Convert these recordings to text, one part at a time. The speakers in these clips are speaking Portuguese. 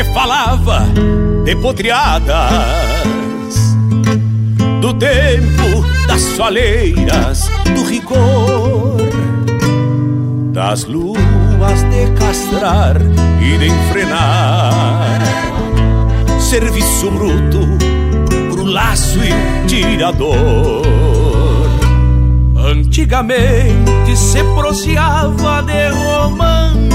Se falava de potriadas do tempo das soleiras, do rigor das luas de castrar e de enfrenar. Serviço bruto pro laço e tirador. Antigamente se proseava de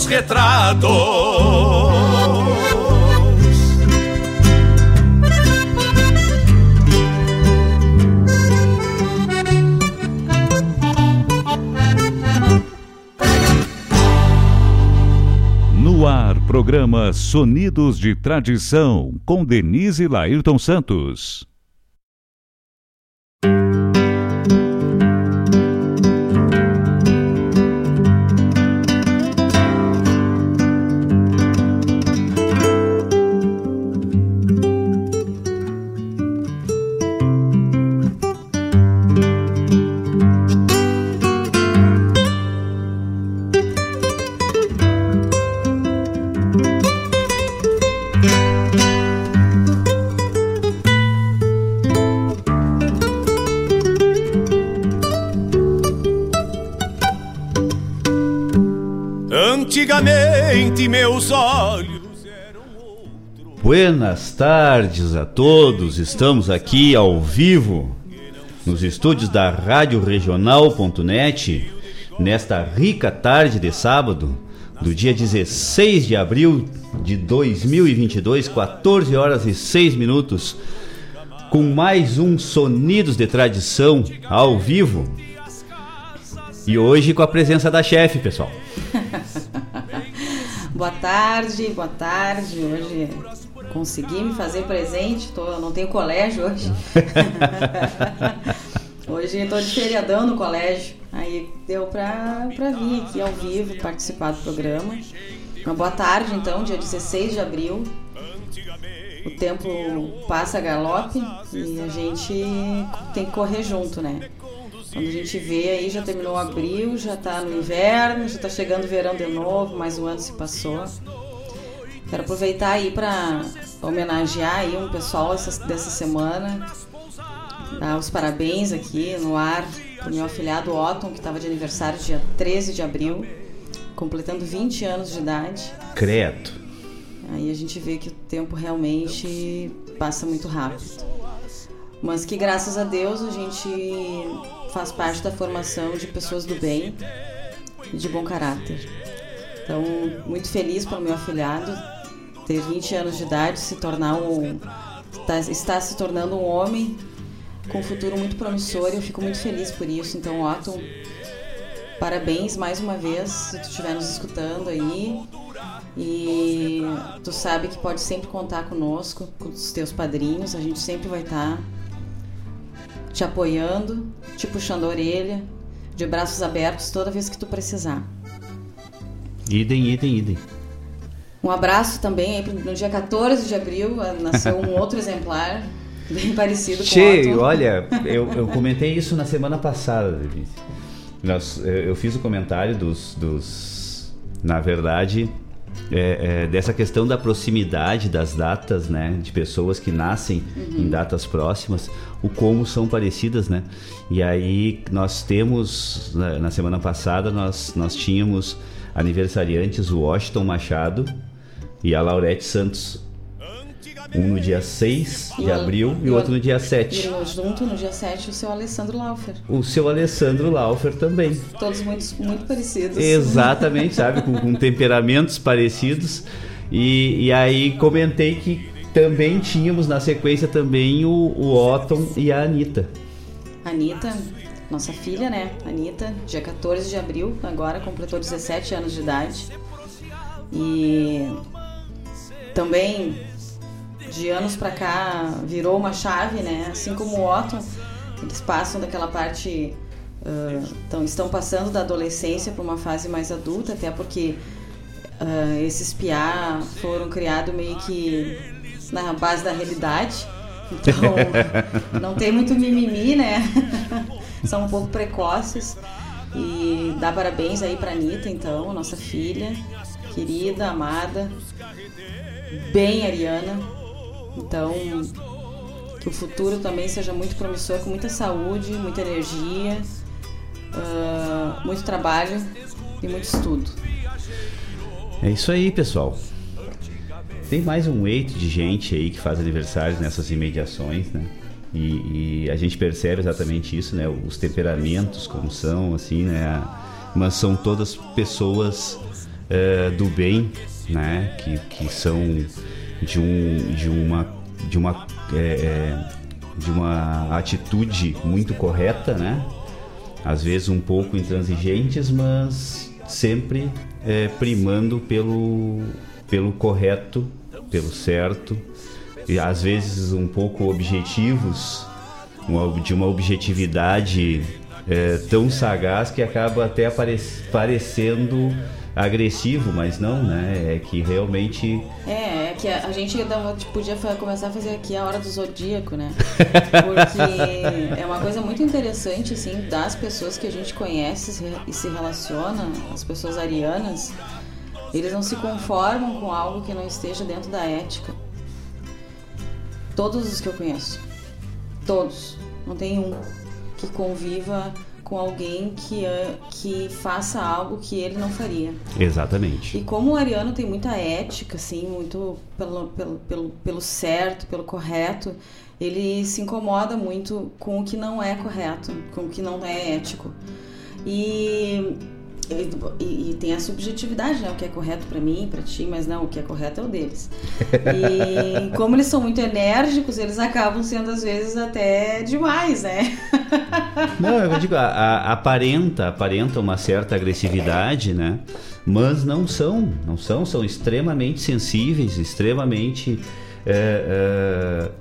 dos retratos. programa Sonidos de Tradição, com Denise Lairton Santos. Meus olhos eram. Buenas tardes a todos. Estamos aqui ao vivo nos estúdios da Rádio Regional.net nesta rica tarde de sábado do dia 16 de abril de 2022, 14 horas e 6 minutos, com mais um Sonidos de Tradição ao vivo. E hoje com a presença da chefe, pessoal. Boa tarde, boa tarde. Hoje consegui me fazer presente, tô, não tenho colégio hoje. hoje estou de feriadão no colégio. Aí deu para vir aqui ao vivo participar do programa. Uma boa tarde, então, dia 16 de abril. O tempo passa a galope e a gente tem que correr junto, né? Quando a gente vê aí, já terminou abril, já está no inverno, já está chegando o verão de novo, mais um ano se passou. Quero aproveitar aí para homenagear aí um pessoal essa, dessa semana, dar os parabéns aqui no ar para o meu afilhado Otton, que estava de aniversário dia 13 de abril, completando 20 anos de idade. Credo. Aí a gente vê que o tempo realmente passa muito rápido. Mas que graças a Deus a gente faz parte da formação de pessoas do bem e de bom caráter. Então, muito feliz pelo meu afilhado ter 20 anos de idade, se tornar um tá, está se tornando um homem com um futuro muito promissor e eu fico muito feliz por isso. Então, Otton, parabéns mais uma vez se tu estiver nos escutando aí. E tu sabe que pode sempre contar conosco, com os teus padrinhos, a gente sempre vai estar tá te apoiando, te puxando a orelha, de braços abertos toda vez que tu precisar. Idem, idem, idem. Um abraço também, no dia 14 de abril eh, nasceu um outro exemplar, bem parecido che, com o olha, eu, eu comentei isso na semana passada, Denise. Nós, eu fiz o comentário dos, dos na verdade, é, é, dessa questão da proximidade das datas, né, de pessoas que nascem uhum. em datas próximas, o como são parecidas, né? E aí nós temos na, na semana passada nós nós tínhamos aniversariantes o Washington Machado e a Laurete Santos um no dia 6 de abril e o outro no dia 7. E junto no dia 7 o seu Alessandro Laufer. O seu Alessandro Laufer também. Todos muito, muito parecidos. Exatamente, sabe? Com, com temperamentos parecidos. E, e aí comentei que também tínhamos na sequência também o, o Otton e a Anitta. Anitta, nossa filha, né? Anitta, dia 14 de abril, agora completou 17 anos de idade. E também de anos para cá virou uma chave, né? Assim como o Otton, eles passam daquela parte. Uh, então, estão passando da adolescência para uma fase mais adulta, até porque uh, esses piá foram criados meio que na base da realidade. Então, não tem muito mimimi, né? São um pouco precoces. E dá parabéns aí pra Anitta, então, nossa filha, querida, amada, bem ariana então, que o futuro também seja muito promissor, com muita saúde, muita energia, uh, muito trabalho e muito estudo. É isso aí, pessoal. Tem mais um eito de gente aí que faz aniversários nessas imediações, né? E, e, a gente percebe exatamente isso, né? Os temperamentos como são, assim, né? Mas são todas pessoas uh, do bem, né? Que, que são de, um, de uma, de uma, é, é, de uma atitude muito correta, né? Às vezes um pouco intransigentes, mas sempre é, primando pelo, pelo correto, pelo certo, e às vezes um pouco objetivos, de uma objetividade é, tão sagaz que acaba até parecendo agressivo, mas não, né? É que realmente. É, é que a, a gente tipo, podia começar a fazer aqui a hora do zodíaco, né? Porque é uma coisa muito interessante, assim, das pessoas que a gente conhece e se relaciona, as pessoas arianas, eles não se conformam com algo que não esteja dentro da ética. Todos os que eu conheço. Todos. Não tem um que conviva com alguém que, que faça algo que ele não faria. Exatamente. E como o Ariano tem muita ética, assim, muito pelo, pelo, pelo, pelo certo, pelo correto, ele se incomoda muito com o que não é correto, com o que não é ético. E e, e, tem a subjetividade, né? O que é correto para mim, para ti, mas não, o que é correto é o deles. E como eles são muito enérgicos, eles acabam sendo às vezes até demais, né? Não, eu digo, a, a, aparenta, aparenta uma certa agressividade, né? Mas não são, não são, são extremamente sensíveis, extremamente é, é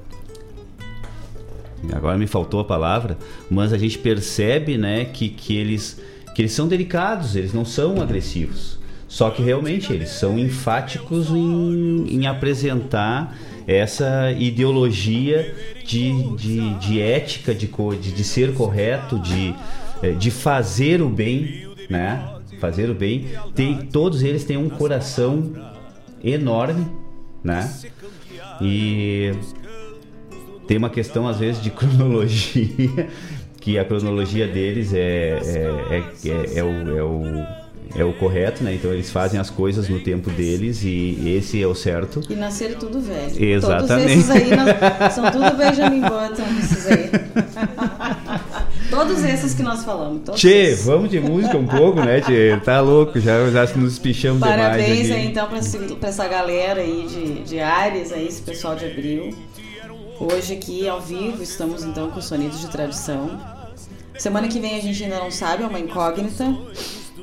agora me faltou a palavra, mas a gente percebe, né, que, que eles que eles são delicados, eles não são agressivos. Só que realmente eles são enfáticos em, em apresentar essa ideologia de, de, de ética, de, de, de, ser correto, de, eh, de fazer o bem, né? Fazer o bem. Tem, todos eles têm um coração enorme, né? E tem uma questão às vezes de cronologia que a cronologia deles é, é, é, é, é o, é, o, é o correto, né? Então eles fazem as coisas no tempo deles e esse é o certo. E nasceram tudo velho. Exatamente. Todos esses aí são tudo Benjamin Button, esses aí. Todos esses que nós falamos. Todos tchê, esses. vamos de música um pouco, né, Tchê? Tá louco, já, já nos espichamos Parabéns demais. Parabéns aí, então, pra, pra, essa galera aí de, de Ares, aí, esse pessoal de abril. Hoje aqui ao vivo estamos então com sonidos de tradição. Semana que vem a gente ainda não sabe, é uma incógnita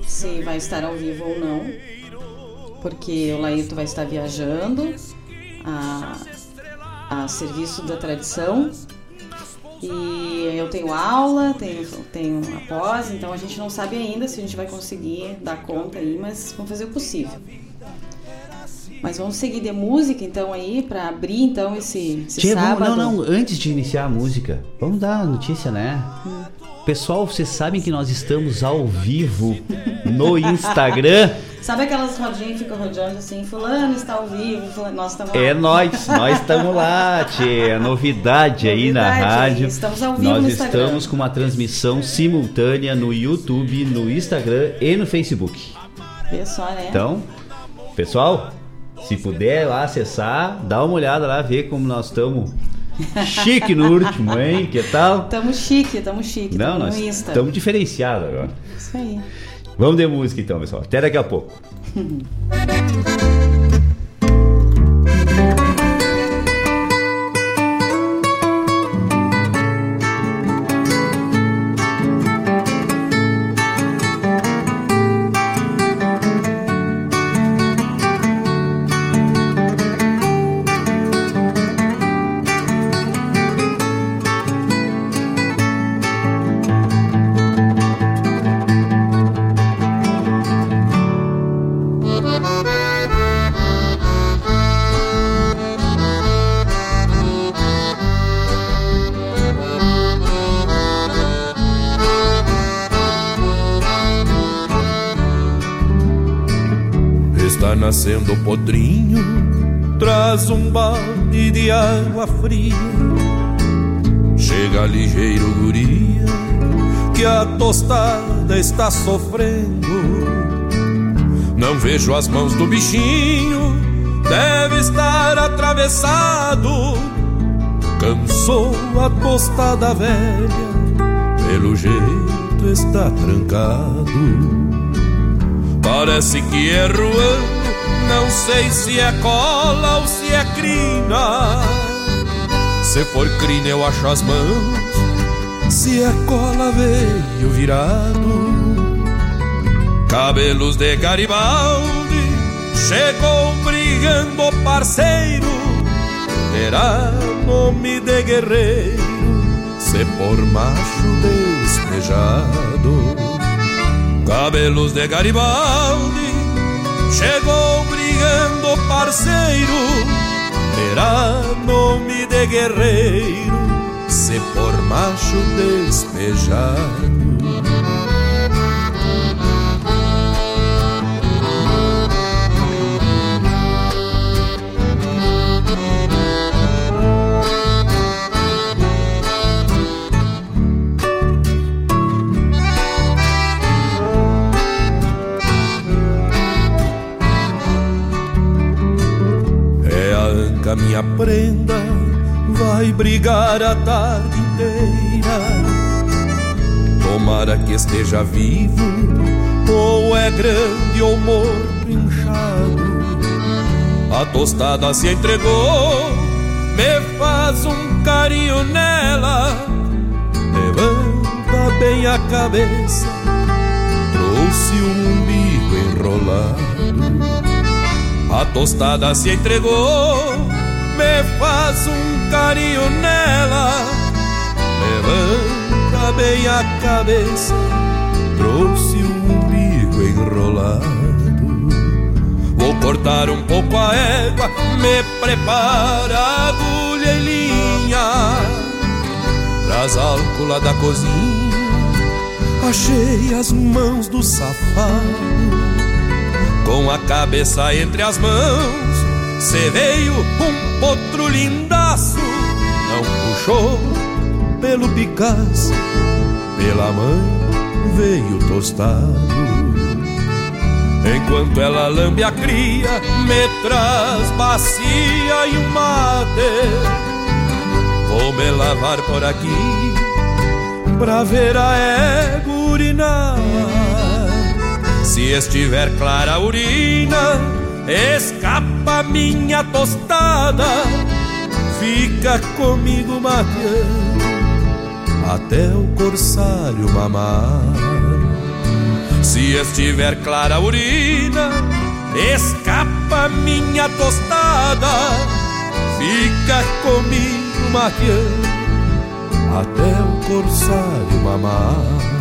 se vai estar ao vivo ou não, porque o Laírto vai estar viajando a, a serviço da tradição e eu tenho aula, tenho, tenho após, então a gente não sabe ainda se a gente vai conseguir dar conta aí, mas vamos fazer o possível. Mas vamos seguir de música então aí para abrir então esse, esse Tia, sábado. Vamos, não, não, antes de iniciar a música, vamos dar a notícia, né? Hum. Pessoal, vocês sabem que nós estamos ao vivo no Instagram. Sabe aquelas rodinhas que ficam rodeando assim, fulano está ao vivo, fulano, nós estamos. É nós, nós estamos lá, tchê, é novidade, novidade aí na rádio. Estamos ao vivo nós no Instagram. estamos com uma transmissão simultânea no YouTube, no Instagram e no Facebook. Só, né? Então, pessoal, se puder lá acessar, dá uma olhada lá, ver como nós estamos chique no último, hein? Que tal? Tamo chique, tamo chique. Não, nós estamos diferenciados agora. Isso aí. Vamos de música então, pessoal. Até daqui a pouco. nascendo podrinho, traz um balde de água fria. Chega ligeiro guria, que a tostada está sofrendo. Não vejo as mãos do bichinho, deve estar atravessado. Cansou a tostada velha, pelo jeito está trancado. Parece que é ruim não sei se é cola ou se é crina. Se for crina, eu acho as mãos. Se é cola, veio virado. Cabelos de Garibaldi, chegou brigando parceiro, terá nome de guerreiro, se por macho despejado. Cabelos de Garibaldi, chegou parceiro, terá nome de guerreiro, se por macho despejado. Minha prenda vai brigar a tarde inteira. Tomara que esteja vivo, ou é grande ou morto inchado. A tostada se entregou, me faz um carinho nela. Levanta bem a cabeça, trouxe um umbigo enrolado. A tostada se entregou me faz um carinho nela. Levanta bem a cabeça, trouxe um umbigo enrolado. Vou cortar um pouco a égua, me prepara agulha e linha. Traz álcool lá da cozinha, achei as mãos do safado. Com a cabeça entre as mãos, Cê veio um potro lindaço, não puxou pelo Picasso, pela mãe veio tostado. Enquanto ela lambe a cria, me traz bacia e um mate. Vou me lavar por aqui pra ver a égua urinar. Se estiver clara a urina, escapa minha tostada, fica comigo mateando até o corsário mamar. Se estiver clara a urina, escapa minha tostada, fica comigo mateando até o corsário mamar.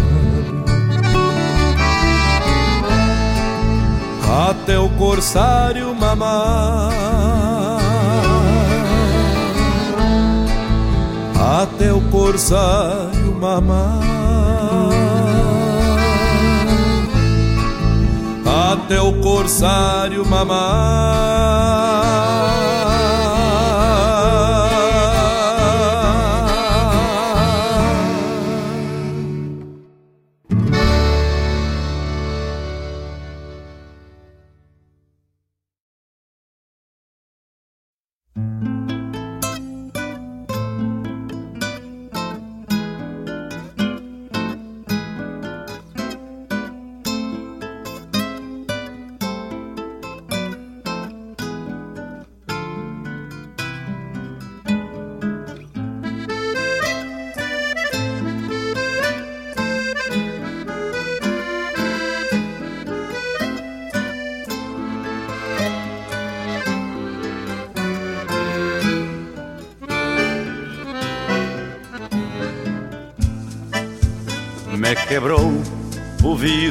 Até o corsário mamar, até o corsário mamar, até o corsário mamar.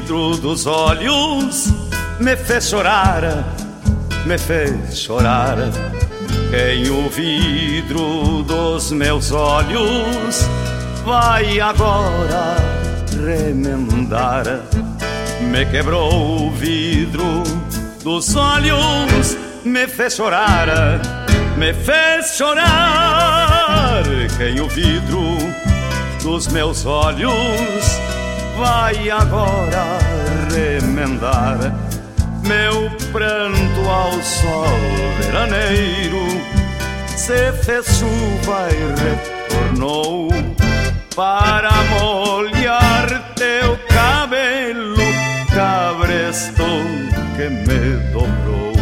Vidro dos olhos, me fez chorar, me fez chorar. Quem o vidro dos meus olhos vai agora remendar. Me quebrou o vidro dos olhos, me fez chorar, me fez chorar. Quem o vidro dos meus olhos vai agora meu pranto ao sol veraneiro. Se fez chuva e retornou para molhar teu cabelo, cabresto que me dobrou.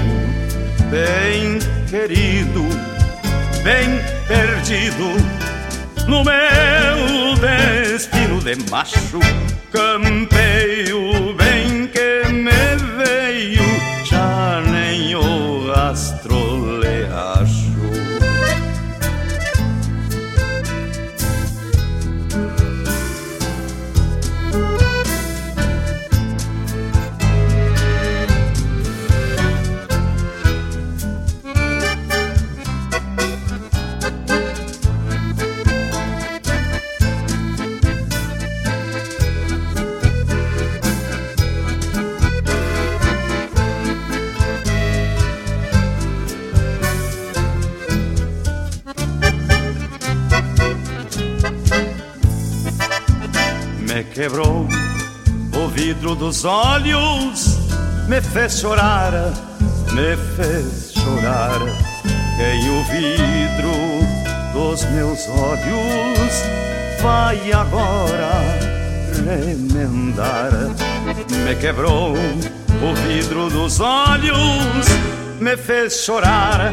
Bem querido, bem perdido, no meu destino de macho campeio bem que me quebrou o vidro dos olhos, me fez chorar, me fez chorar. Quem o vidro dos meus olhos vai agora remendar. Me quebrou o vidro dos olhos, me fez chorar,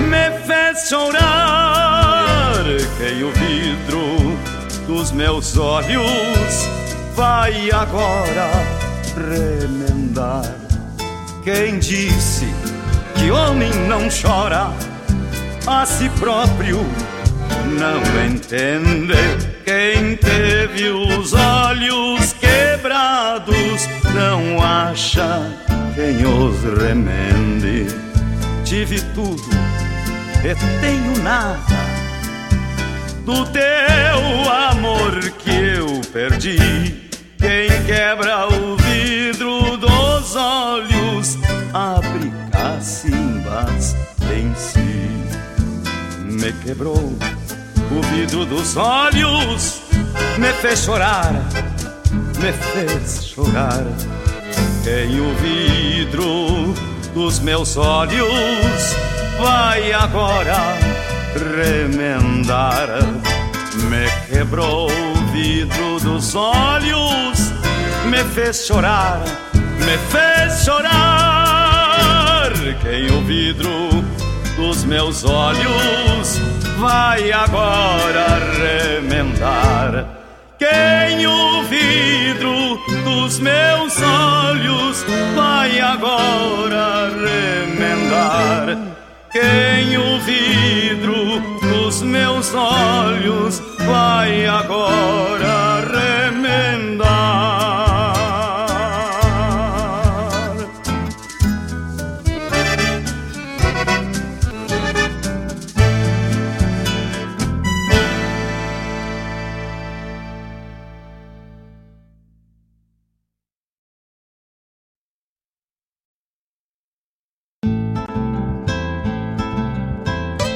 me fez chorar. Quem o vidro dos meus olhos vai agora remendar. Quem disse que homem não chora a si próprio não entende. Quem teve os olhos quebrados não acha quem os remende. Tive tudo e tenho nada do teu amor que eu perdi quem quebra o vidro dos olhos abre cacimbas em si. Me quebrou o vidro dos olhos, me fez chorar, me fez chorar. Quem o vidro dos meus olhos vai agora remendar. Me quebrou vidro dos olhos me fez chorar, me fez chorar. Quem o vidro dos meus olhos vai agora remendar. Quem o vidro dos meus olhos vai agora remendar. Quem o vidro dos meus olhos vai agora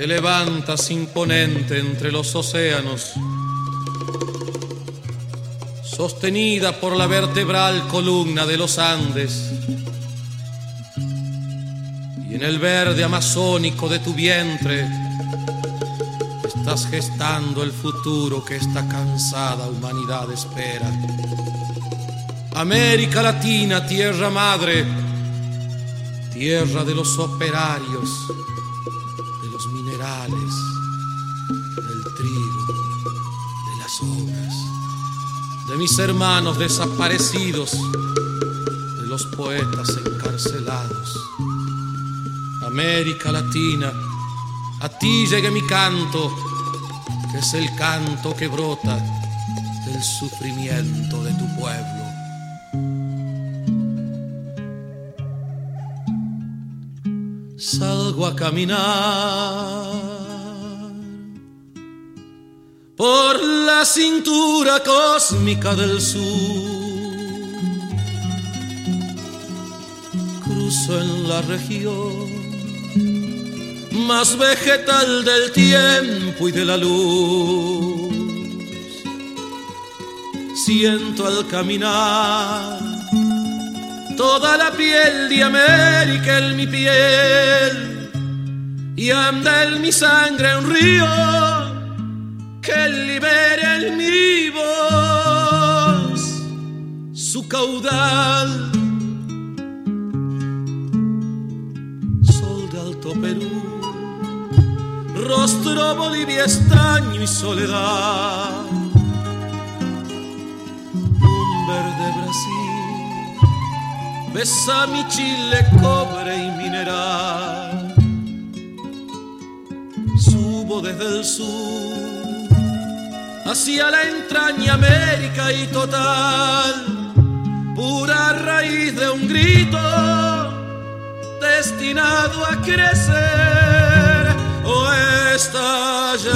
Te levantas imponente entre los océanos, sostenida por la vertebral columna de los Andes, y en el verde amazónico de tu vientre estás gestando el futuro que esta cansada humanidad espera. América Latina, tierra madre, tierra de los operarios del trigo, de las obras, de mis hermanos desaparecidos, de los poetas encarcelados. América Latina, a ti llegue mi canto, que es el canto que brota del sufrimiento de tu pueblo. salgo a caminar por la cintura cósmica del sur. Cruzo en la región más vegetal del tiempo y de la luz. Siento al caminar toda la piel de América en mi piel y anda en mi sangre un río que libere en mi voz su caudal. Sol de Alto Perú, rostro Bolivia estaño y soledad. Un verde Brasil, besa mi Chile, cobre y mineral. Subo desde el sur hacia la entraña América y total, pura raíz de un grito destinado a crecer o estallar.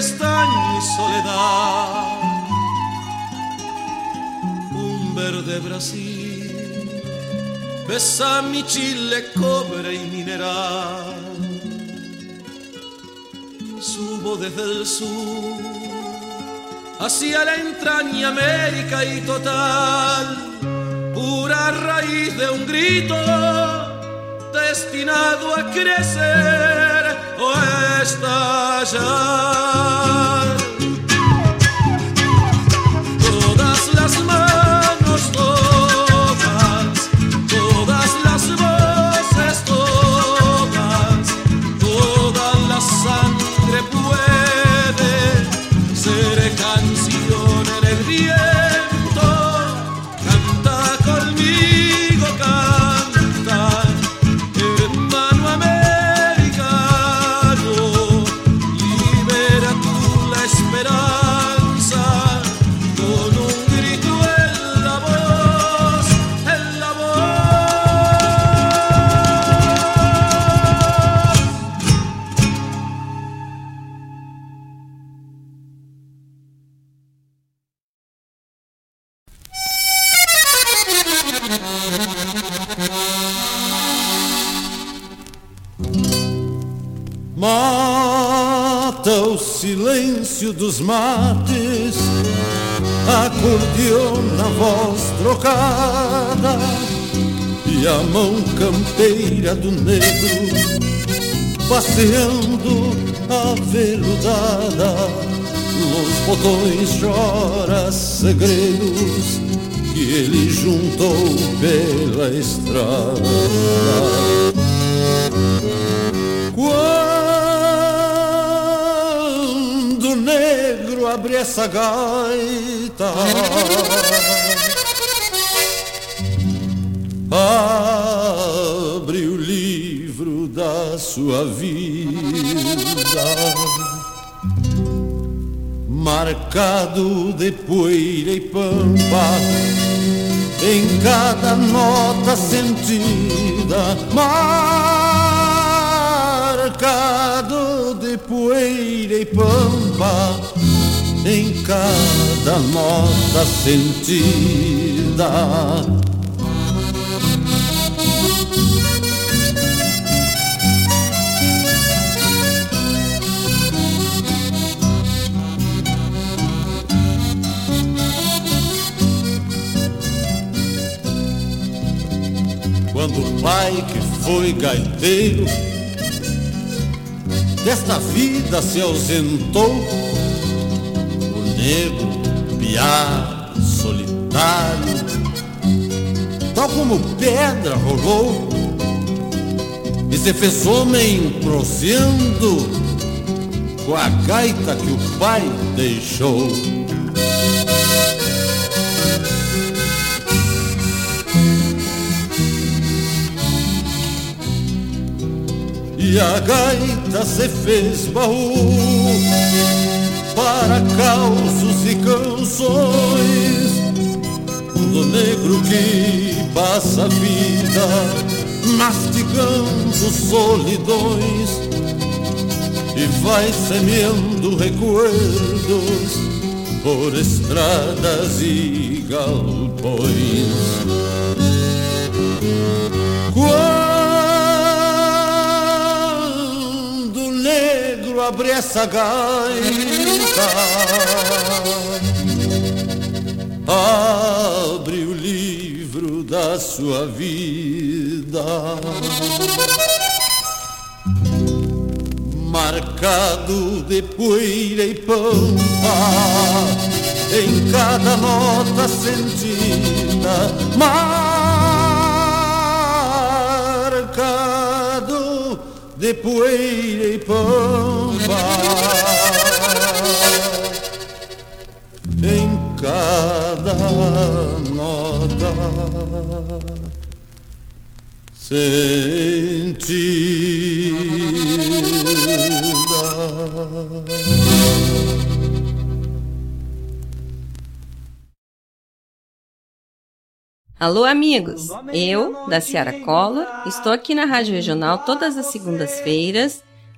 Está mi soledad. Un verde Brasil besa mi Chile, cobre y mineral. Subo desde el sur hacia la entraña América y total, pura raíz de un grito destinado a crecer o estallar. Silêncio dos mates, acordeona a voz trocada e a mão campeira do negro passeando aveludada. Nos botões chora segredos que ele juntou pela estrada. Essa gaita. Abre o livro da sua vida, marcado de poeira e pampa, em cada nota sentida. Marcado de poeira e pampa em cada nota sentida. Quando o pai que foi gaiteiro desta vida se ausentou negro, piá, solitário, tal como pedra rolou, e se fez homem proseando com a gaita que o pai deixou. E a gaita se fez baú para causos e canções do negro que passa a vida mastigando solidões e vai semeando recuerdos por estradas e galpões. Quando o negro abre essa gaita Abre o livro da sua vida. Marcado de poeira e pampa, em cada nota sentida, marcado de poeira e pampa. Cada nota sentida. Alô, amigos! Eu, da Ciara Collor, estou aqui na Rádio Regional todas as segundas-feiras,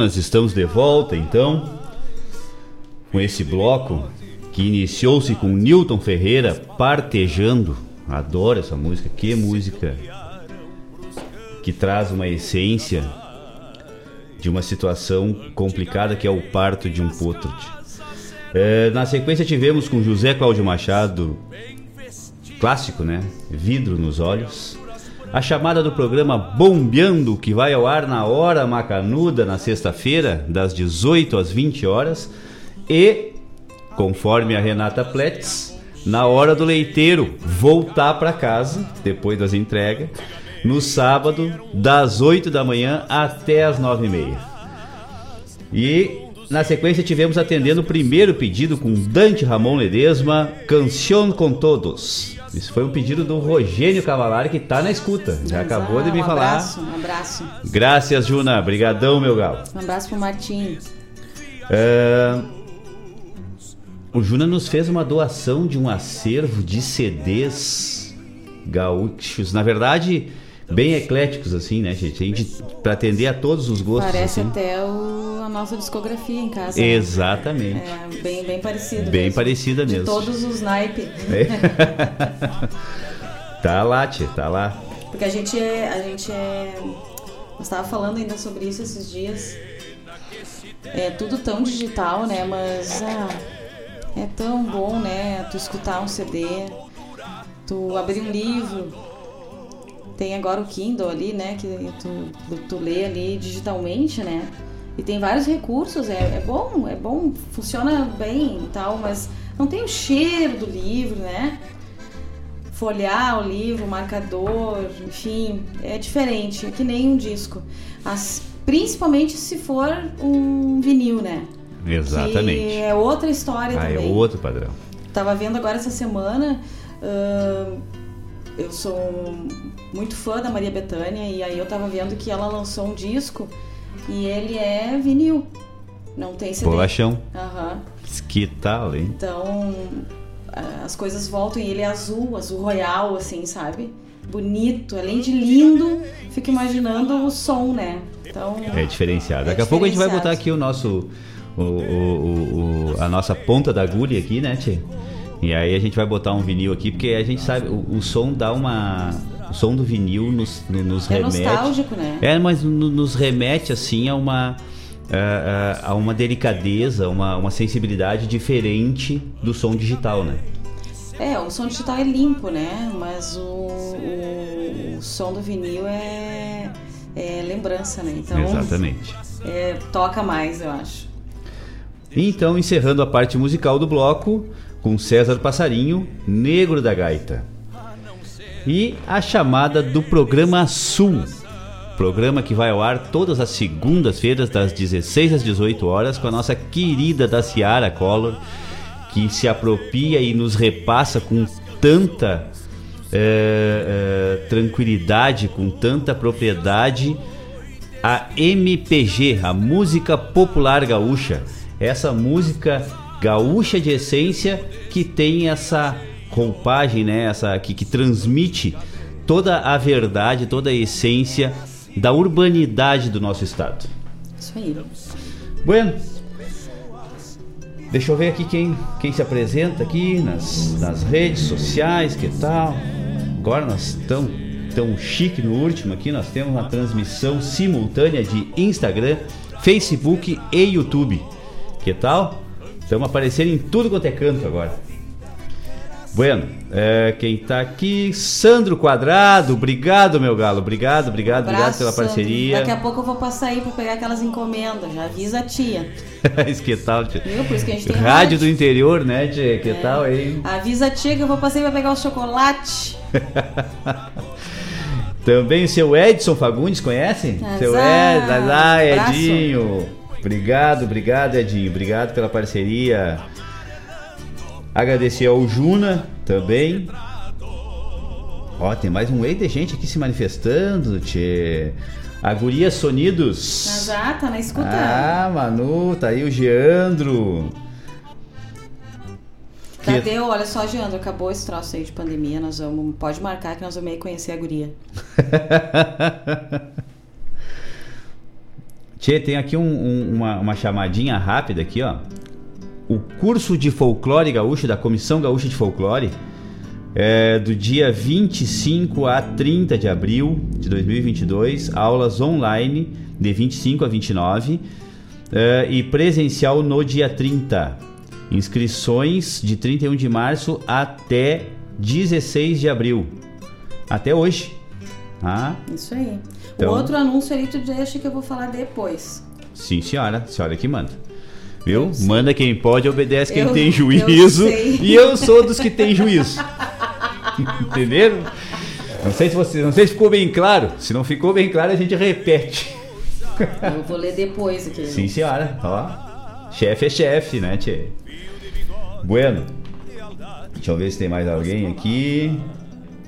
Buenas, estamos de volta então com esse bloco que iniciou-se com Newton Ferreira partejando. Adoro essa música, que música que traz uma essência de uma situação complicada que é o parto de um potro. É, na sequência tivemos com José Cláudio Machado, clássico, né? Vidro nos olhos. A chamada do programa Bombeando, que vai ao ar na hora macanuda na sexta-feira, das 18 às 20 horas. E, conforme a Renata Pletz, na hora do leiteiro voltar para casa, depois das entregas, no sábado, das 8 da manhã até as 9 e meia. E na sequência, tivemos atendendo o primeiro pedido com Dante Ramon Ledesma, Canción com Todos. Isso foi um pedido do Rogênio Cavalari, que está na escuta. Já Mas, acabou de me um falar. Abraço, um abraço. Graças, Juna. Brigadão, meu galo. Um abraço pro Martim. É, O Juna nos fez uma doação de um acervo de CDs gaúchos. Na verdade, bem ecléticos, assim, né, gente? A gente pra atender a todos os gostos. Parece assim. até o- a nossa discografia em casa. né? Exatamente. É, bem, bem parecido. Bem mesmo. parecida De mesmo. todos os naipes. Tá lá, tia, tá lá. Porque a gente é. A gente é. Eu estava falando ainda sobre isso esses dias. É tudo tão digital, né? Mas ah, é tão bom, né? Tu escutar um CD, tu abrir um livro. Tem agora o Kindle ali, né? Que tu, tu lê ali digitalmente, né? E tem vários recursos, é, é bom, é bom, funciona bem e tal, mas não tem o cheiro do livro, né? folhear o livro, marcador, enfim, é diferente, é que nem um disco. As, principalmente se for um vinil, né? Exatamente. Que é outra história Ah, é também. outro padrão. Tava vendo agora essa semana, ahn, eu sou muito fã da Maria Bethânia e aí eu tava vendo que ela lançou um disco e ele é vinil. Não tem CD. Bolachão. Aham. Que tal, hein? Então, a- as coisas voltam e ele é azul, azul royal, assim, sabe? Bonito, além de lindo, fico imaginando o som, né? Então, É diferenciado. É Daqui a pouco a gente vai botar aqui o nosso. O, o- o- a nossa ponta da agulha aqui, né, Tchê? E aí a gente vai botar um vinil aqui, porque a gente sabe, o, o som dá uma. O som do vinil nos, no- nos é remete. nostálgico, né? É, mas no- nos remete assim a uma é, é, há uma delicadeza, uma, uma sensibilidade diferente do som digital, né? É, o som digital é limpo, né? Mas o, o, o som do vinil é, é lembrança, né? Então, Exatamente. É, toca mais, eu acho. Então, encerrando a parte musical do bloco, com César Passarinho, Negro da Gaita. E a chamada do programa Sul. Programa que vai ao ar todas as segundas-feiras, das 16 às 18 horas, com a nossa querida da Ciara Collor, que se apropria e nos repassa com tanta é, é, tranquilidade, com tanta propriedade, a MPG, a música popular gaúcha. Essa música gaúcha de essência que tem essa roupagem, né? Essa que, que transmite toda a verdade, toda a essência da urbanidade do nosso estado. Isso aí. Bueno, deixa eu ver aqui quem, quem se apresenta aqui nas, nas redes sociais, que tal? Agora nós estamos tão chique no último aqui, nós temos uma transmissão simultânea de Instagram, Facebook e YouTube. Que tal? Estamos aparecendo em tudo quanto é canto agora. Bueno, é, quem tá aqui, Sandro Quadrado, obrigado meu galo, obrigado, obrigado, Um obrigado pela parceria. Daqui a pouco eu vou passar aí pra pegar aquelas encomendas. Já avisa a tia. Isso que tal, tia? Viu? Por isso que a gente tem Rádio rádio. do interior, né, tia? Que É. tal, hein? Avisa a tia que eu vou passar aí pra pegar o chocolate. Também o seu Edson Fagundes, conhece? Azar, seu Ed, abraço. Edinho. Obrigado, obrigado, Edinho. Obrigado pela parceria. Agradecer ao Juna também. Ó, tem mais um ei de gente aqui se manifestando, tchê. A Guria Sonidos. Ah, tá na escuta. Ah, Manu, tá aí o Geandro. que- Cadê? Olha só, Geandro, acabou esse troço aí de pandemia. Nós vamos. Pode marcar que nós vamos aí conhecer a guria. Tchê, tem aqui um- um- uma, uma chamadinha rápida aqui, ó. O curso de folclore gaúcho da Comissão Gaúcha de Folclore é do dia 25 a 30 de abril de 2022, aulas online de 25 a 29 é, e presencial no dia 30. Inscrições de 31 de março até 16 de abril. Até hoje. Ah, Isso aí. Então- O outro anúncio ali tu deixa que eu vou falar depois. Sim, senhora. Senhora que manda. Viu? Manda quem pode, obedece quem Eu- tem eu juízo. sei. E eu sou dos que tem juízo. Entenderam? Não sei se você, não sei se ficou bem claro. Se não ficou bem claro, a gente repete. Eu vou ler depois aqui. Sim, senhora. Ó. Chefe é chefe, né, tchê? Bueno. Deixa eu ver se tem mais alguém aqui.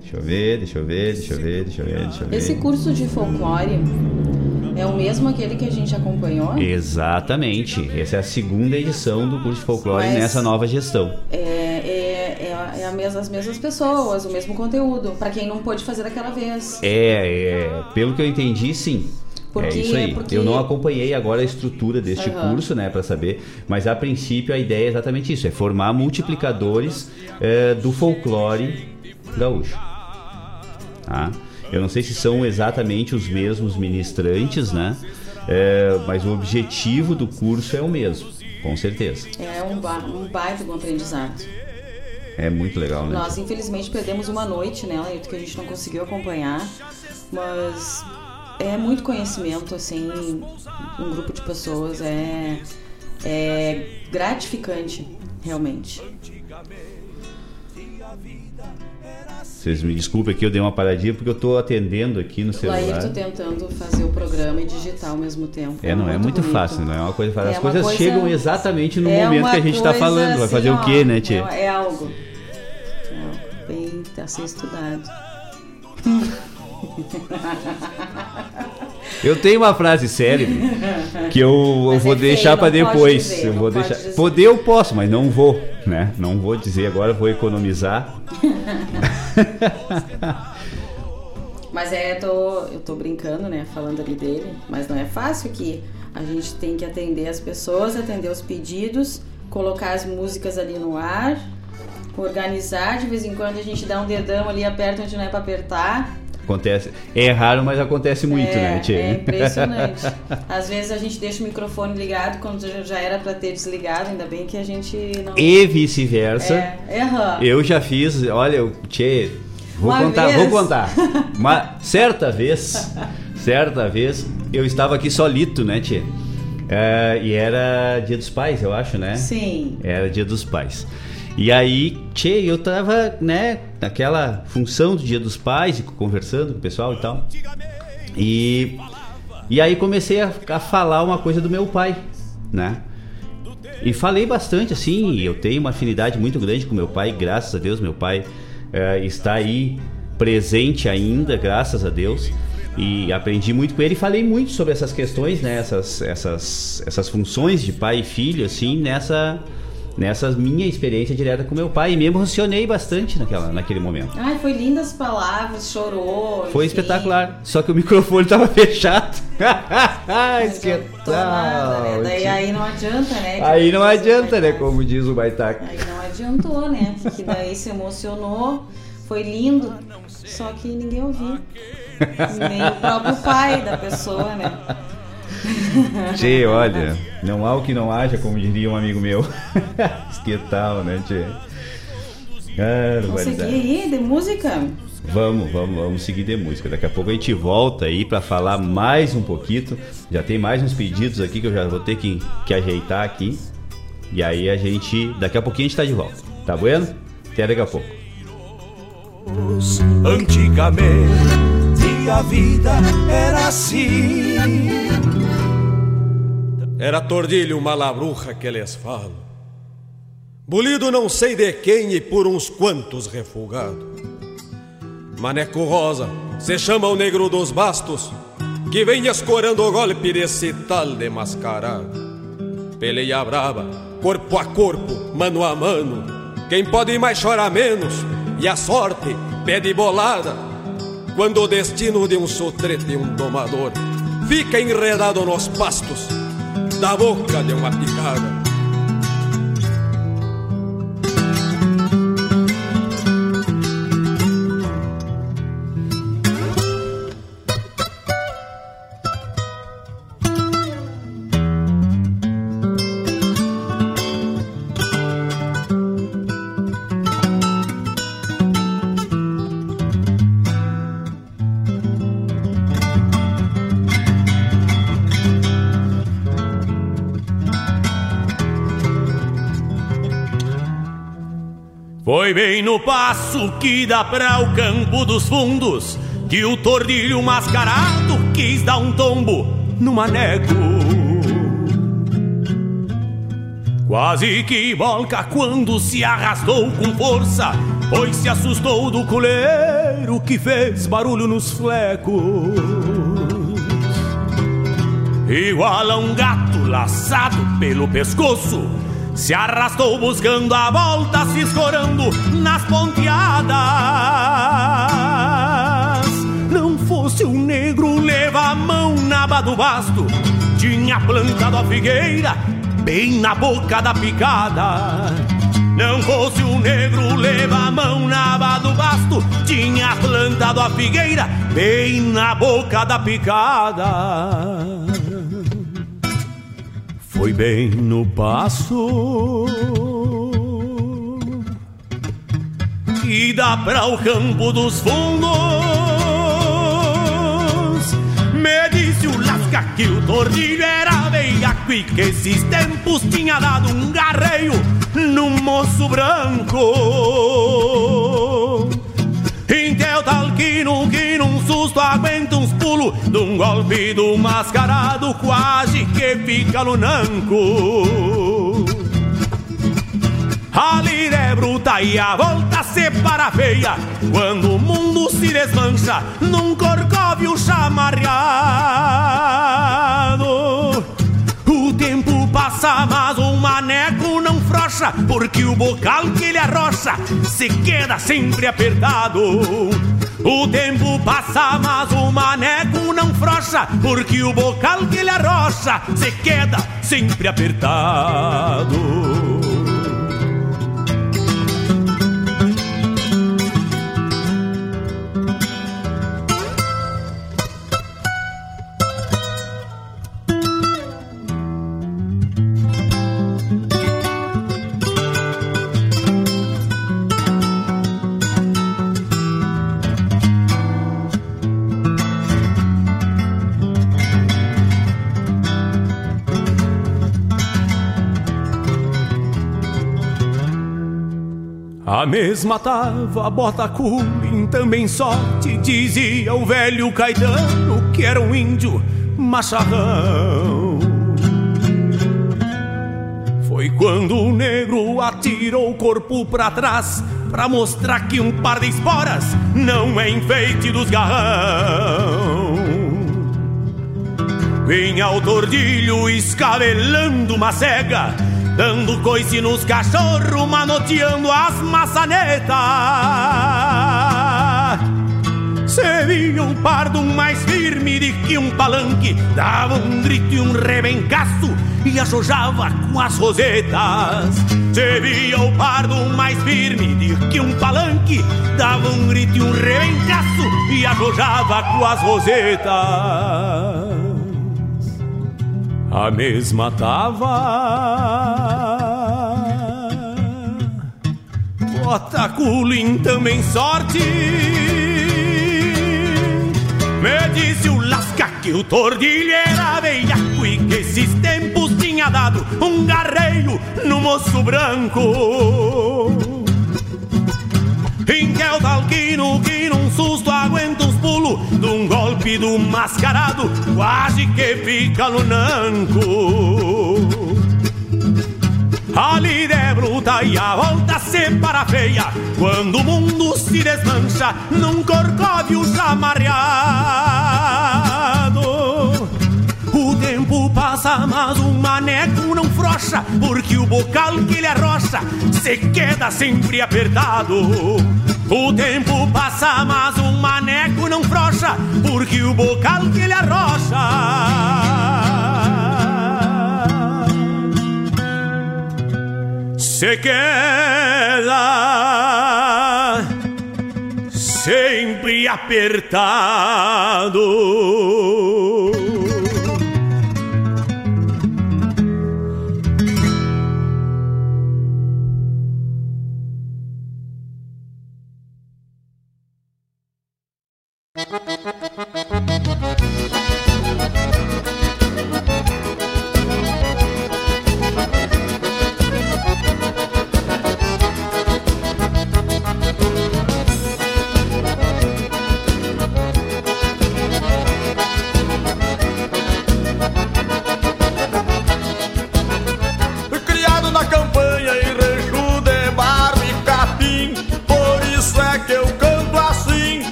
Deixa eu ver, deixa eu ver, deixa eu ver, deixa eu ver, deixa eu ver. Esse curso de folclore é o mesmo aquele que a gente acompanhou? Exatamente. Essa é a segunda edição do curso de folclore Mas- nessa nova gestão. É, é, é, é a mes- as mesmas pessoas, o mesmo conteúdo, Pra quem não pôde fazer daquela vez. É, é, pelo que eu entendi, sim. Porque- é isso aí. porque- Eu não acompanhei agora a estrutura deste Aham. curso, né, para saber. Mas a princípio a ideia é exatamente isso: é formar multiplicadores é, do folclore gaúcho. Tá? Eu não sei se são exatamente os mesmos ministrantes, né? É, mas o objetivo do curso é o mesmo, com certeza. É um, ba um baita de um aprendizado. É muito legal, né? Nós, infelizmente, perdemos uma noite nela, Ailton, que a gente não conseguiu acompanhar, mas é muito conhecimento, assim, um grupo de pessoas, é, é gratificante, realmente. Vocês me desculpem aqui, eu dei uma paradinha porque eu tô atendendo aqui no celular. Laírto tentando fazer o programa e digitar ao mesmo tempo. É, não é muito bonito. fácil, não é uma coisa fácil. É As coisas coisa- chegam exatamente no É momento que a gente tá coisa falando. Vai assim, fazer o quê, né, Tia? É, é algo. É algo bem a ser estudado. Eu tenho uma frase célebre que eu, eu vou é deixar pode depois. dizer, eu vou deixar. dizer. Poder eu posso, mas não vou, né? Não vou dizer agora, vou economizar. Mas é, eu tô, eu tô brincando, né? Falando ali dele. Mas não é fácil que a gente tem que atender as pessoas, atender os pedidos, colocar as músicas ali no ar, organizar. De vez em quando a gente dá um dedão ali, aperta onde não é pra apertar. Acontece. É raro, mas acontece muito, é, né, Tia? É impressionante. Às vezes a gente deixa o microfone ligado quando já era para ter desligado, ainda bem que a gente não. E vice-versa. É, uhum. Eu já fiz, olha, Tchê, vou Uma contar, vez. vou contar. Uma certa vez, certa vez, eu estava aqui solito, né, Tchê? É, e era dia dos pais, eu acho, né? Sim. Era dia dos pais. E aí, tchê, eu tava, né, naquela função do dia dos pais, conversando com o pessoal e tal. E, e aí comecei a, a falar uma coisa do meu pai, né? E falei bastante, assim, eu tenho uma afinidade muito grande com meu pai, graças a Deus, meu pai é, está aí presente ainda, graças a Deus e aprendi muito com ele e falei muito sobre essas questões, né? Essas, essas, essas funções de pai e filho, assim, nessa nessa minha experiência direta com meu pai e me emocionei bastante naquela, naquele momento. Ai, foi lindas palavras, chorou. Foi enfim. espetacular. Só que o microfone estava fechado. Nada, né? Daí aí não adianta, né? Aí não adianta, né? Como diz o Baitaca. Aí não adiantou, né? Porque daí se emocionou, foi lindo, só que ninguém ouviu. Nem o próprio pai da pessoa, né? Tchê, olha, não há o que não haja, como diria um amigo meu. que tal, né, Tchê? Vamos seguir aí de música? Vamos, vamos, vamos seguir de música. Daqui a pouco a gente volta aí para falar mais um pouquinho. Já tem mais uns pedidos aqui que eu já vou ter que, que ajeitar aqui. E aí a gente, daqui a pouquinho a gente tá de volta. Tá bueno? Até daqui a pouco. Antigamente a vida era assim. Era tordilho malabruja que lhes falo. Bolido não sei de quem e por uns quantos refugado. Maneco Rosa se chama o negro dos bastos, que vem escorando o golpe desse tal de mascarado. Peleia brava, corpo a corpo, mano a mano. Quem pode mais chora menos, e a sorte pede bolada quando o destino de um sotrete e um domador fica enredado nos pastos da boca de uma picada. Foi bem no passo que dá pra o campo dos fundos que o tordilho mascarado quis dar um tombo no maneco. Quase que volca quando se arrastou com força, pois se assustou do coleiro que fez barulho nos flecos. Igual a um gato laçado pelo pescoço, se arrastou buscando a volta, se escorando nas ponteadas. Não fosse o negro, leva a mão na aba do basto. Tinha plantado a figueira bem na boca da picada. Não fosse o negro, leva a mão na aba do basto. Tinha plantado a figueira bem na boca da picada. Foi bem no passo que dá para o campo dos fundos. Me disse o Lasca que o tordilho era veiaco e que esses tempos tinha dado um garreio num moço branco. Então tal que num, que num susto aguenta uns pulos De um golpe do mascarado quase que fica no A lira é bruta e a volta se para feia. Quando o mundo se desmancha num corcóvio chamarreado O tempo passa mas o maneco não frouxa Porque o bocal que ele arrocha se queda sempre apertado o tempo passa, mas o maneco não frouxa, porque o bocal que ele arrocha se queda sempre apertado. A mesma tava bota culim, também sorte, dizia o velho Caetano, que era um índio macharrão. Foi quando o negro atirou o corpo pra trás, pra mostrar que um par de esporas não é enfeite dos garrão. Vinha o tordilho escabelando uma cega, dando coice nos cachorros, manoteando as maçanetas. Se via um pardo mais firme de que um palanque, dava um grito e um rebencaço e ajojava com as rosetas. Se via o pardo mais firme de que um palanque, dava um grito e um rebencaço e ajojava com as rosetas. A mesma tava. Bota culim também sorte. Me disse o lasca que o tordilho era veiaco E que esses tempos tinha dado um garreio no moço branco. Em que é o talquino que num susto aguenta pulos De um golpe do mascarado Quase que fica no nanco A lida é bruta e a volta se para feia Quando o mundo se desmancha Num corcóvio chamarreado o tempo passa, mas o maneco não frocha, porque o bocal que ele arrocha se queda sempre apertado. O tempo passa, mas o maneco não frocha, porque o bocal que ele arrocha se queda sempre apertado.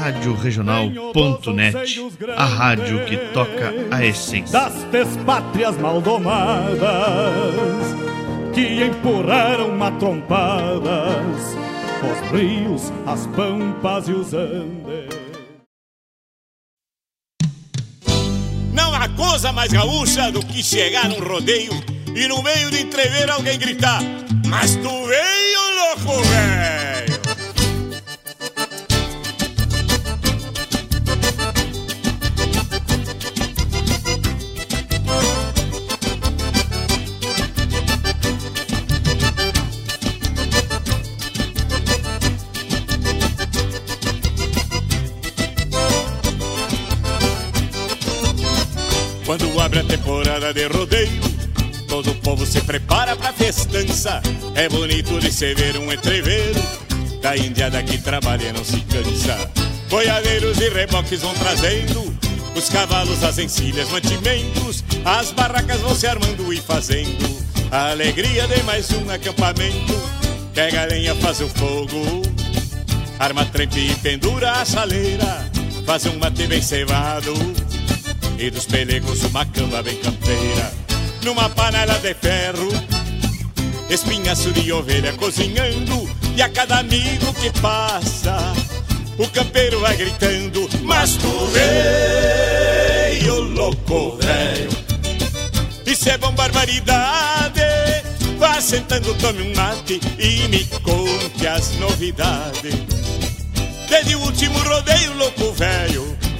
Rádio Regional.net, a rádio que toca a essência. das despátrias maldomadas que empurraram matrompadas os rios, as pampas e os andes. Não há coisa mais gaúcha do que chegar num rodeio e no meio de entrever alguém gritar: Mas tu veio, louco, velho! Temporada de rodeio, todo o povo se prepara pra festança. É bonito de se ver um entreveiro da indiada que trabalha não se cansa. Boiadeiros e reboques vão trazendo os cavalos, as encilhas, mantimentos. As barracas vão se armando e fazendo a alegria de mais um acampamento. Pega a lenha, faz o fogo, arma trempe e pendura a chaleira. Faz um mate bem cevado e dos pelegos uma cama bem campeira. Numa panela de ferro, espinhaço de ovelha cozinhando. E a cada amigo que passa, o campeiro vai gritando: Mas tu veio, louco velho. Isso é bom barbaridade. Vá sentando, tome um mate e me conte as novidades. Desde o último rodeio, louco velho,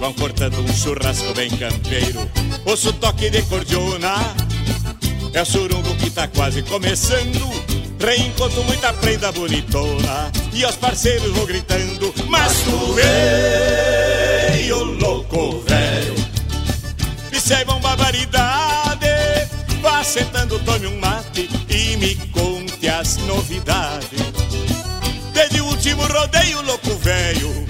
vão cortando um churrasco bem campeiro. Ouço toque de cordiona, é o surungo que tá quase começando. Reencontro muita prenda bonitona e aos parceiros vou gritando: Mas tu veio, louco velho, é bom barbaridade. Vá sentando, tome um mate e me conte as novidades. Desde o último rodeio louco velho,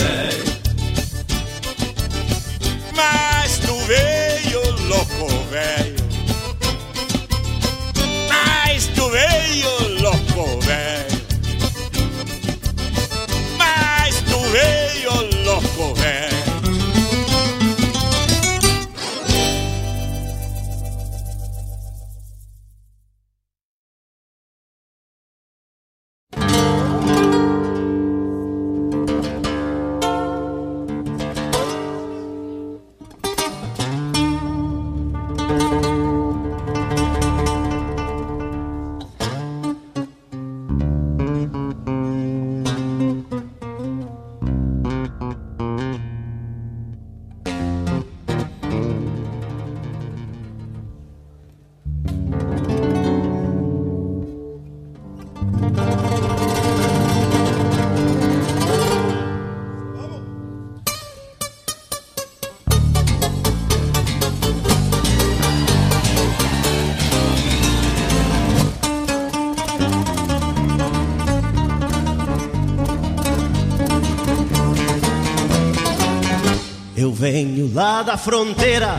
da fronteira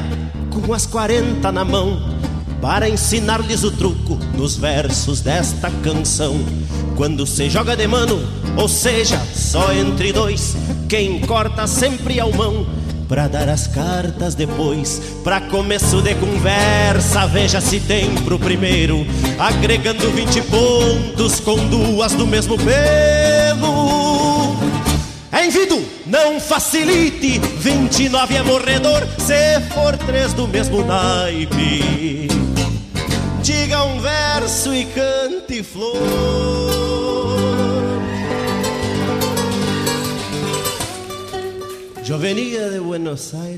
com as 40 na mão para ensinar-lhes o truco nos versos desta canção. Quando se joga de mano, ou seja, só entre dois, quem corta sempre é o mão. Pra dar as cartas depois, pra começo de conversa, veja se tem pro primeiro, agregando 20 pontos com duas do mesmo pelo. Envido, não facilite, 29 é morredor, se for três do mesmo naipe. Diga um verso e cante flor. Yo venía de Buenos Aires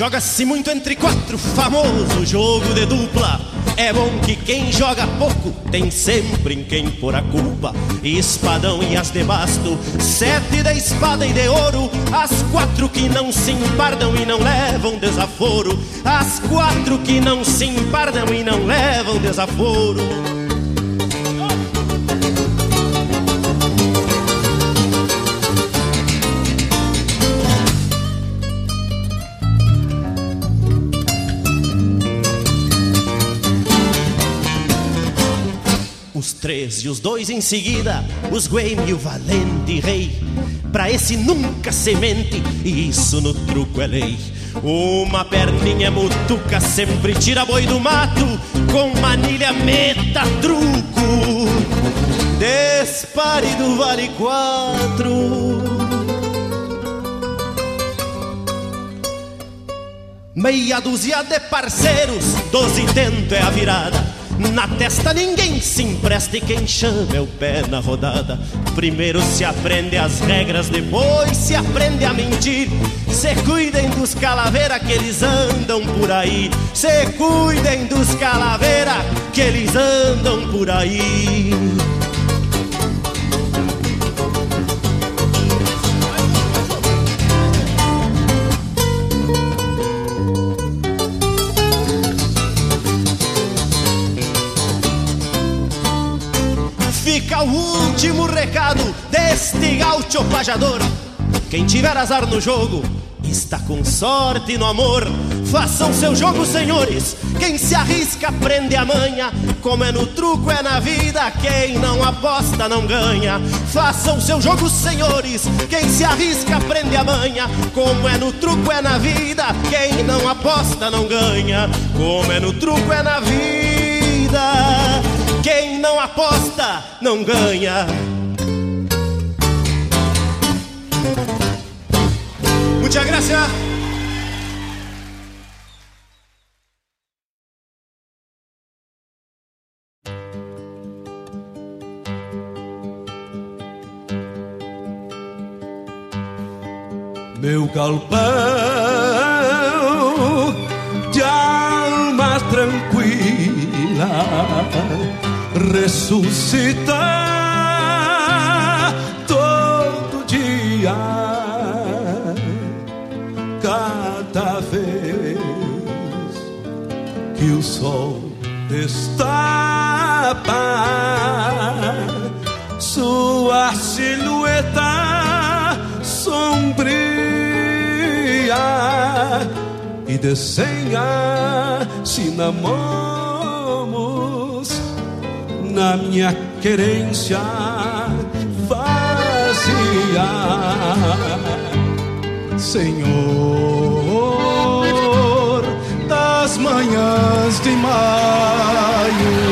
Joga-se muito entre quatro, famoso jogo de dupla. É bom que quem joga pouco tem sempre em quem pôr a culpa. Espadão e as de basto, sete da espada e de ouro. As quatro que não se empardam e não levam desaforo. As quatro que não se empardam e não levam desaforo. Três e os dois em seguida, os Gueme e o valente rei. Pra esse nunca semente, e isso no truco é lei. Uma perninha mutuca sempre tira boi do mato, com manilha meta truco. Despare do vale quatro. Meia dúzia de parceiros, doze tento é a virada. Na testa ninguém se empresta e quem chama é o pé na rodada. Primeiro se aprende as regras, depois se aprende a mentir. Se cuidem dos calaveira que eles andam por aí. Se cuidem dos calaveira que eles andam por aí. O último recado deste gaúcho pajador. Quem tiver azar no jogo, está com sorte no amor. Façam seu jogo, senhores. Quem se arrisca prende a manha. Como é no truco, é na vida. Quem não aposta não ganha. Façam seu jogo, senhores. Quem se arrisca prende a manha. Como é no truco, é na vida. Quem não aposta não ganha. Como é no truco, é na vida. Quem não aposta não ganha. Muita graça. Meu galpão de almas tranquilas ressuscita todo dia, cada vez que o sol destapa sua silhueta sombria e desenha cinamomos na minha querência vazia, Senhor das manhãs de maio.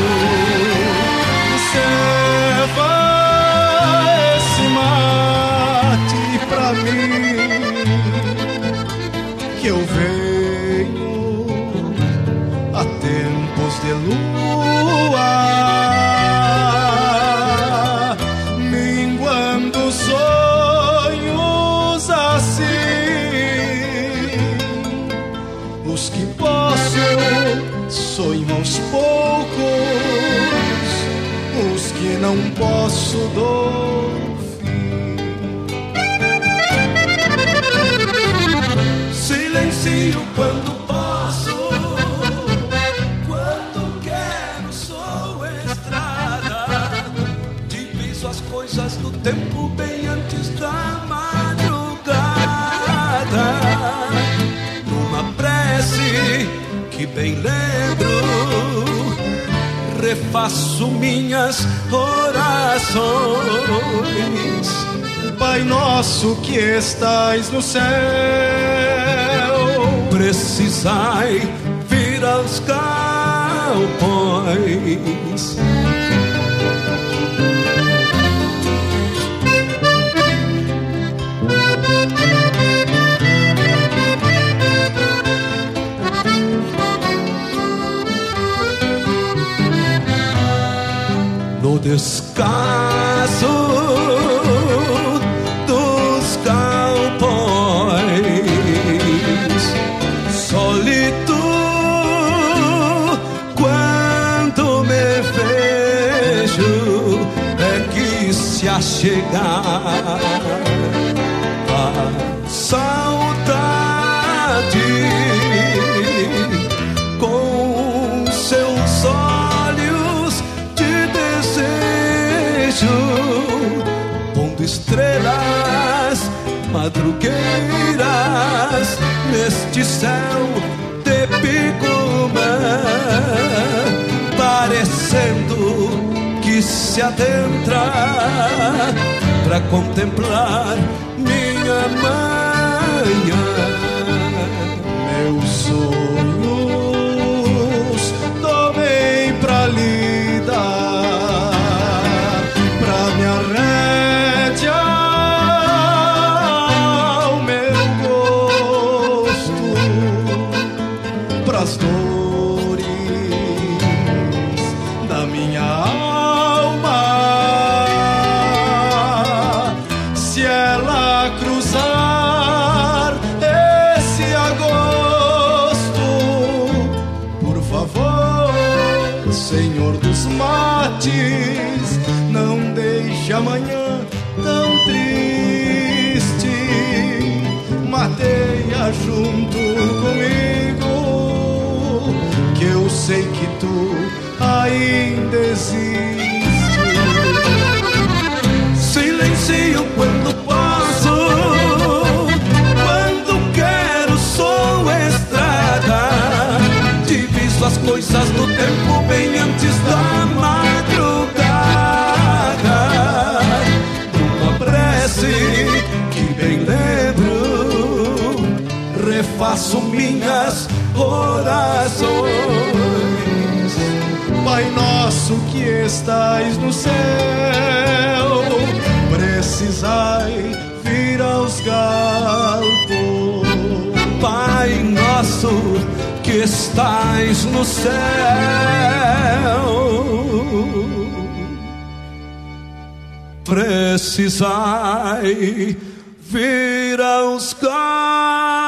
Posso dou Silencio quando posso, quando quero sou estrada. Diviso as coisas do tempo bem antes da madrugada. Numa prece que bem lembro, refaço minhas orações. Pai nosso que estais no céu, precisai vir aos galpões. No descaso dos galpões, solito quando me vejo é que se achegar. A saudade neste céu de picumã, parecendo que se adentra para contemplar minha manhã. Meus sonhos refaço minhas orações. Pai nosso que estais no céu, precisai vir aos galpos. Pai nosso que estais no céu, precisai vira os galpos.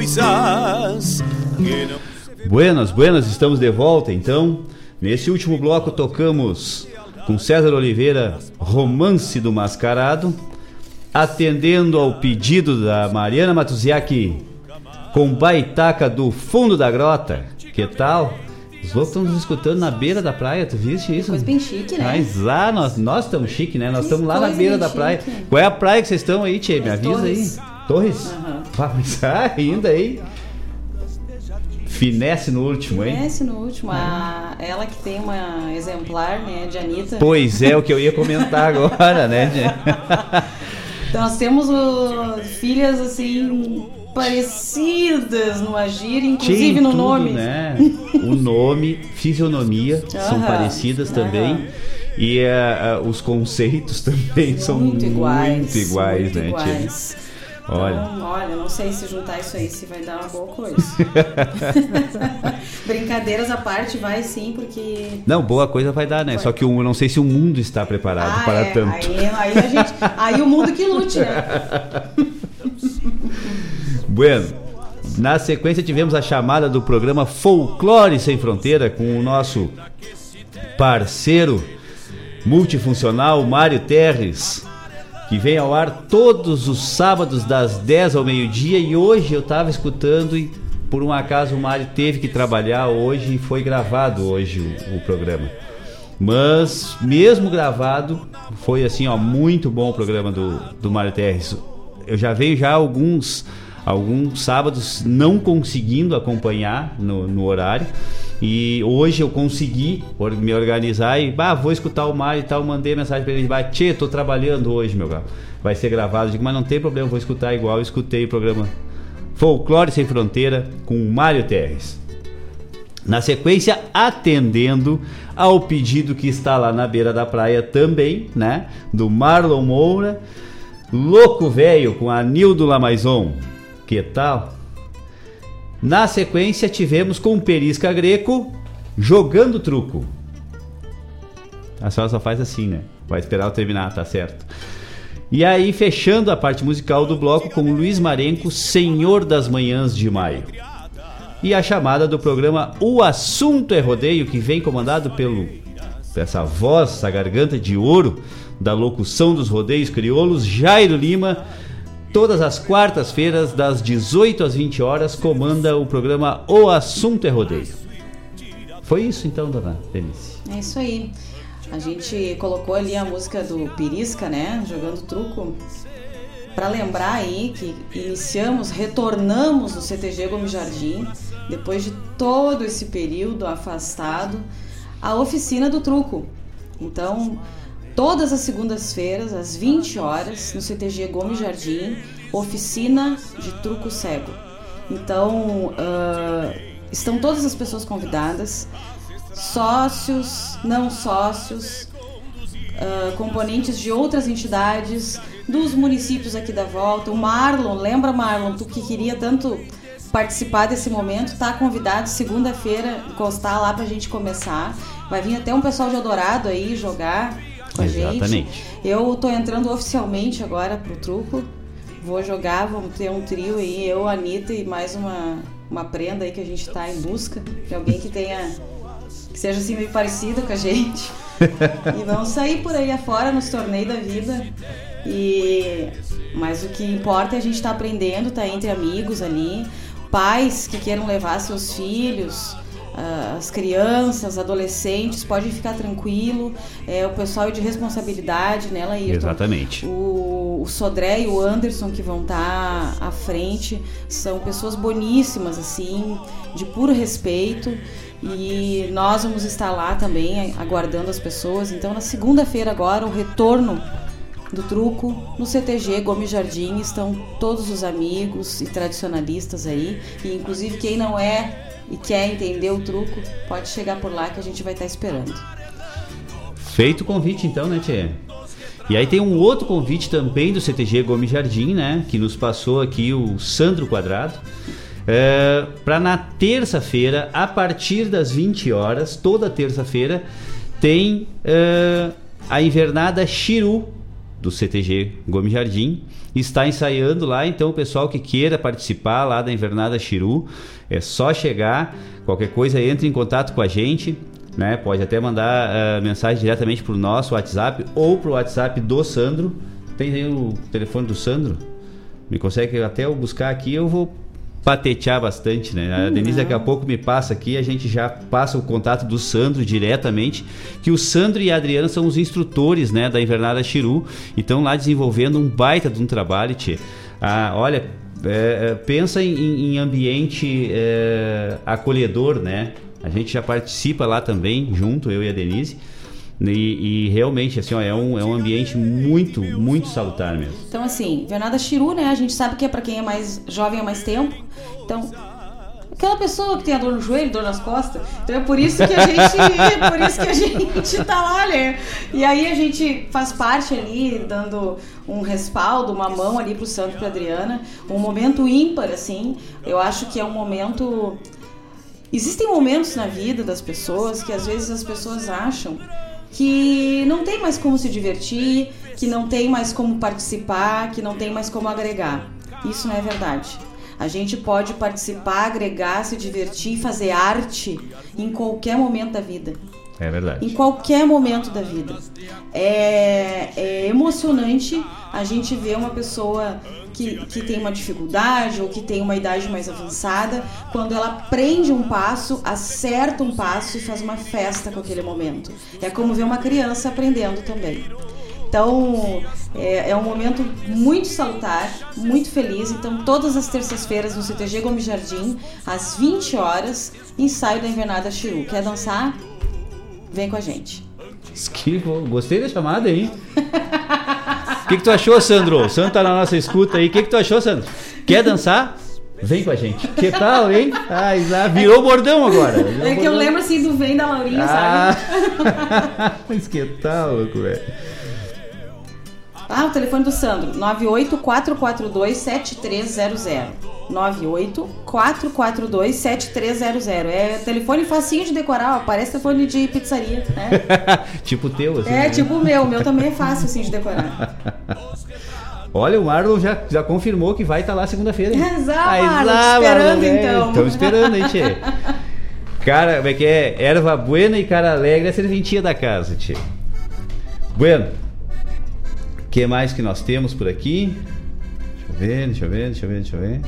Coisas que não. Buenas, buenas, estamos de volta então. Nesse último bloco tocamos com César Oliveira Romance do Mascarado, atendendo ao pedido da Mariana Matuziaki com Baitaca do Fundo da Grota. Que tal? Os loucos estão nos escutando na beira da praia, tu viste isso? Coisa bem chique, né? Mas lá, nós, nós estamos chique, né? Nós estamos lá na beira da praia. chique. Qual é a praia que vocês estão aí, Tchê? Me avisa Torres. aí. Torres? Mas ah, ainda aí. Finesse no último, hein? Conhece no último, a, ela que tem uma exemplar, né, de Anitta. Pois é, o que eu ia comentar agora, né? Então nós temos o- filhas assim parecidas no agir, inclusive Tinha no tudo, nome. Né? O nome, fisionomia são Aham, parecidas também. E eh, eh, os conceitos também são Muito iguais, muito iguais, muito né, iguais. Olha. Então, olha, não sei se juntar isso aí se vai dar uma boa coisa. Brincadeiras à parte, vai sim, porque. Não, boa coisa vai dar, né? Só que eu não sei se o mundo está preparado Ah, para é, tanto. Aí, aí, a gente, aí o mundo que lute, né? Bueno, na sequência tivemos a chamada do programa Folclore Sem Fronteira com o nosso parceiro multifuncional Mário Terres, que vem ao ar todos os sábados das 10 ao meio-dia e hoje eu estava escutando e por um acaso o Mário teve que trabalhar hoje e foi gravado hoje o, o programa. Mas mesmo gravado, foi assim, ó, muito bom o programa do, do Mário Terres. Eu já venho já alguns alguns sábados não conseguindo acompanhar no, no horário. E hoje eu consegui me organizar e bah, vou escutar o Mário e tal. Mandei mensagem pra ele: bah, Tchê, tô trabalhando hoje, meu galo. Vai ser gravado. Eu digo, mas não tem problema, vou escutar igual. Eu escutei o programa Folclore Sem Fronteira com o Mário Terres. Na sequência, atendendo ao pedido que está lá na beira da praia também, né? Do Marlon Moura, Louco Velho com a Nildo Lamaison. Que tal? Na sequência, tivemos com Perisca Greco jogando truco. A senhora só faz assim, né? Vai esperar eu terminar, tá certo. E aí, fechando a parte musical do bloco com Luiz Marenco, Senhor das Manhãs de Maio. E a chamada do programa O Assunto é Rodeio, que vem comandado pelo essa voz, essa garganta de ouro da locução dos rodeios crioulos, Jairo Lima. Todas as quartas-feiras, das 18 às 20 horas, comanda o programa O Assunto é Rodeio. Foi isso então, dona Denise? É isso aí. A gente colocou ali a música do Pirisca, né? Jogando truco. Pra lembrar aí que iniciamos, retornamos no CTG Gomes Jardim, depois de todo esse período afastado, a oficina do truco. Então, todas as segundas-feiras, às 20 horas, no CTG Gomes Jardim, oficina de truco cego. Então, ah, estão todas as pessoas convidadas, sócios, não sócios, ah, componentes de outras entidades, dos municípios aqui da volta. O Marlon, lembra Marlon, tu que queria tanto participar desse momento, tá convidado segunda-feira encostar lá pra gente começar. Vai vir até um pessoal de Eldorado aí jogar com a gente. Exatamente. Eu tô entrando oficialmente agora pro truco. Vou jogar, vamos ter um trio aí, eu, a Anitta e mais uma, uma prenda aí que a gente tá em busca de alguém que tenha. que seja assim meio parecido com a gente. e vamos sair por aí afora nos torneios da vida. E mas o que importa é a gente estar aprendendo, tá entre amigos ali, pais que queiram levar seus filhos, as crianças, adolescentes, podem ficar tranquilo. É o pessoal de responsabilidade, né, Laírton? Exatamente. O, o Sodré e o Anderson que vão estar à frente são pessoas boníssimas, assim, de puro respeito. E nós vamos estar lá também aguardando as pessoas. Então, na segunda-feira, agora, o retorno do truco no CTG Gomes Jardim estão todos os amigos e tradicionalistas aí. E inclusive quem não é e quer entender o truco, pode chegar por lá que a gente vai estar esperando. Feito o convite então, né, Tchê? E aí tem um outro convite também do CTG Gomes Jardim, né? Que nos passou aqui o Sandro Quadrado. É, para na terça-feira, a partir das 20 horas, toda terça-feira, tem é, a invernada Chiru do CTG Gomes Jardim. Está ensaiando lá, então o pessoal que queira participar lá da invernada Chiru, é só chegar. Qualquer coisa, entre em contato com a gente. Né? Pode até mandar uh, mensagem diretamente para o nosso WhatsApp ou para o WhatsApp do Sandro. Tem aí o telefone do Sandro? Me consegue até eu buscar aqui, eu vou patetear bastante, né? A Denise daqui a pouco me passa aqui, a gente já passa o contato do Sandro diretamente, que o Sandro e a Adriana são os instrutores, né, da Invernada Chiru, e estão lá desenvolvendo um baita de um trabalho, tchê. Ah, olha, é, é, pensa em, em ambiente é, acolhedor, né? A gente já participa lá também, junto, eu e a Denise. E, e realmente, assim, ó, é, um, é um ambiente muito, muito salutar mesmo. Então, assim, Invernada Chiru, né? A gente sabe que é para quem é mais jovem há mais tempo. Então, aquela pessoa que tem a dor no joelho, dor nas costas. Então é por isso que a gente, é por isso que a gente tá lá, né? E aí a gente faz parte ali, dando um respaldo, uma mão ali pro Santo e pra Adriana. Um momento ímpar, assim. Eu acho que é um momento. Existem momentos na vida das pessoas que às vezes as pessoas acham que não tem mais como se divertir, que não tem mais como participar, que não tem mais como agregar. Isso não é verdade. A gente pode participar, agregar, se divertir, fazer arte em qualquer momento da vida. É verdade. Em qualquer momento da vida. É, é emocionante a gente ver uma pessoa que, que tem uma dificuldade ou que tem uma idade mais avançada, quando ela prende um passo, acerta um passo e faz uma festa com aquele momento. É como ver uma criança aprendendo também. Então, é, é, um momento muito salutar, muito feliz. Então, todas as terças-feiras no CTG Gomes Jardim, às 20 horas, ensaio da Invernada Chiru. Quer dançar? Vem com a gente. Esquivo. Gostei da chamada, hein? O que, que tu achou, Sandro? O Sandro tá na nossa escuta aí. O que, que tu achou, Sandro? Quer dançar? Vem com a gente. Que tal, hein? Ah, já virou bordão agora. Virou É que eu bordão. lembro assim do Vem da Laurinha, Ah. sabe? Mas que tal, louco, velho? Ah, o telefone do Sandro, 984427300. 984427300. É telefone facinho de decorar, ó, parece telefone de pizzaria, né? tipo o teu, assim. É, né? tipo o meu, o meu também é fácil assim de decorar. Olha, o Marlon já, já confirmou que vai estar lá segunda-feira. Exato, esperando, Marlon, é, então. Estamos esperando, hein, tchê? Cara, como é que é? Erva buena e cara alegre é a serventia da casa, tchê. Bueno. O que mais que nós temos por aqui? Deixa eu ver, deixa eu ver, deixa eu ver, deixa eu ver.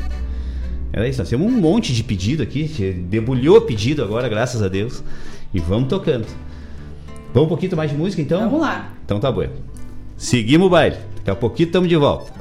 Era isso, nós temos um monte de pedido aqui. Debulhou pedido agora, graças a Deus. E vamos tocando. Vamos um pouquinho mais de música, então? Vamos lá. Então tá bom. Seguimos o baile. Daqui a pouquinho estamos de volta.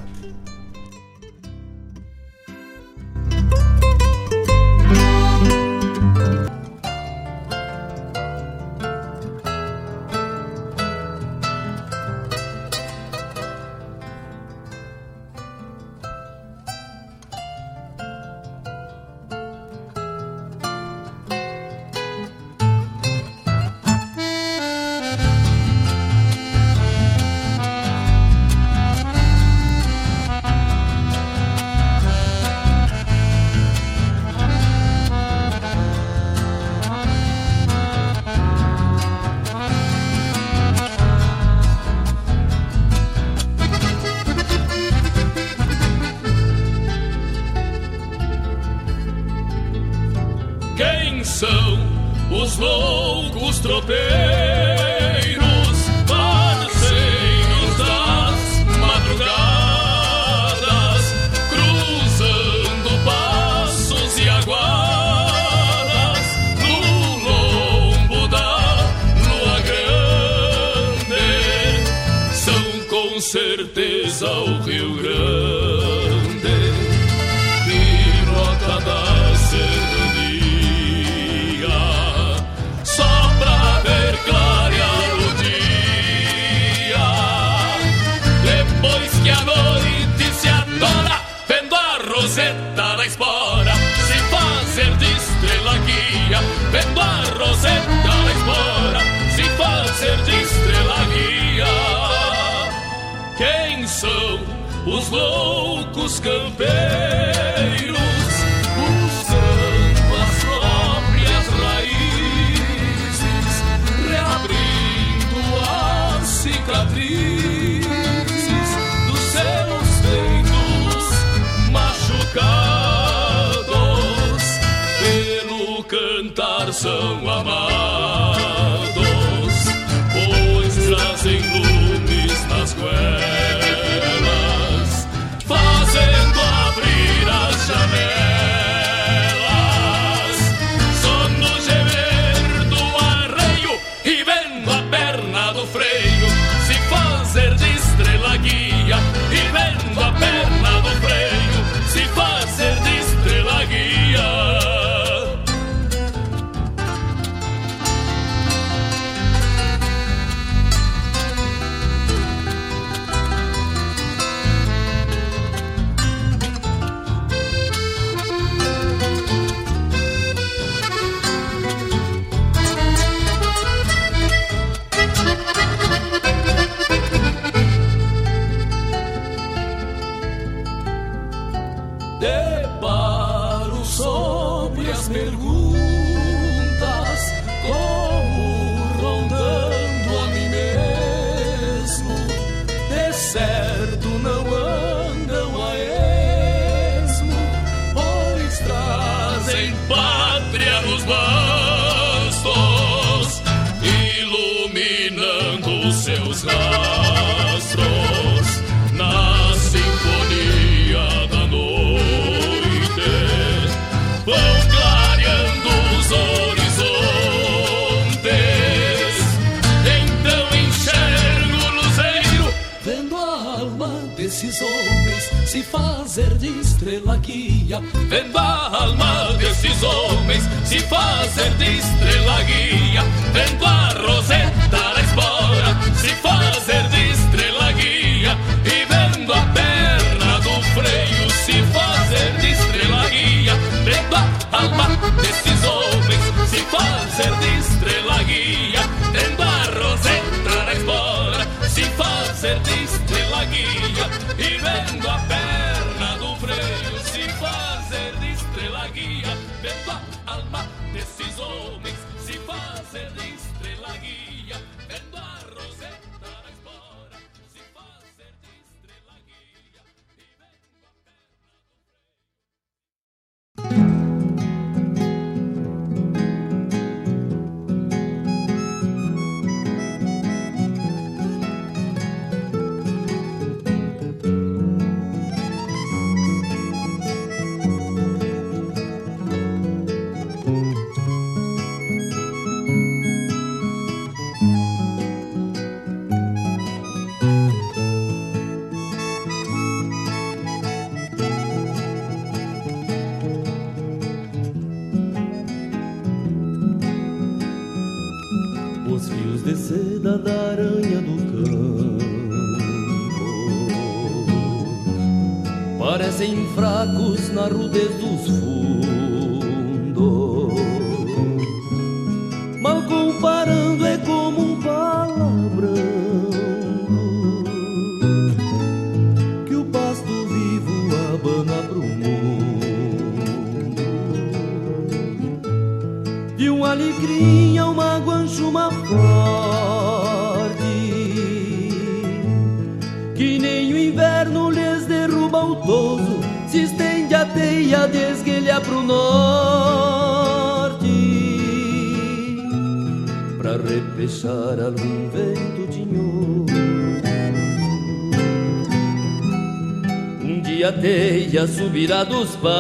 Subirá dos pastos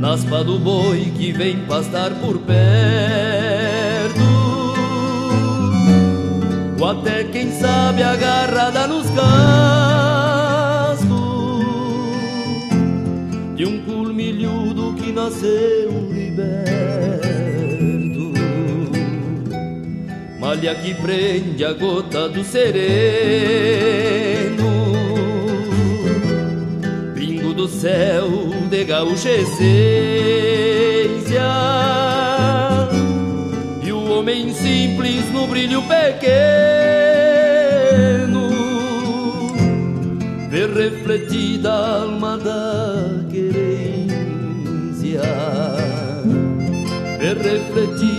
Naspa do boi que vem pastar por perto. Ou até quem sabe agarrada nos cascos De um culmilhudo que nasceu liberto. Malha que prende a gota do sereno céu de gaúcha essência. E o homem simples no brilho pequeno Vê refletida a alma da querência. Vê refletida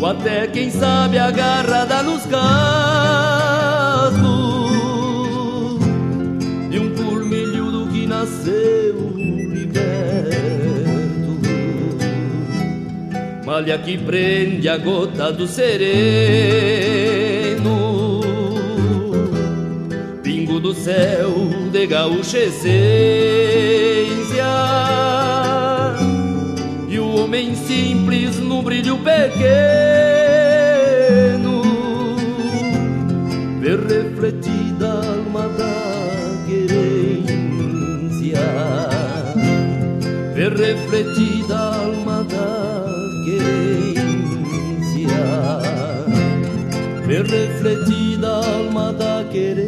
Ou até quem sabe agarrada nos cascos De um culmilhudo que nasceu liberto Malha que prende a gota do sereno Pingo do céu de gaúcha essência homem simples no brilho pequeno Vê refletida a alma da querência Vê refletida a alma da querência Vê refletida a alma da querência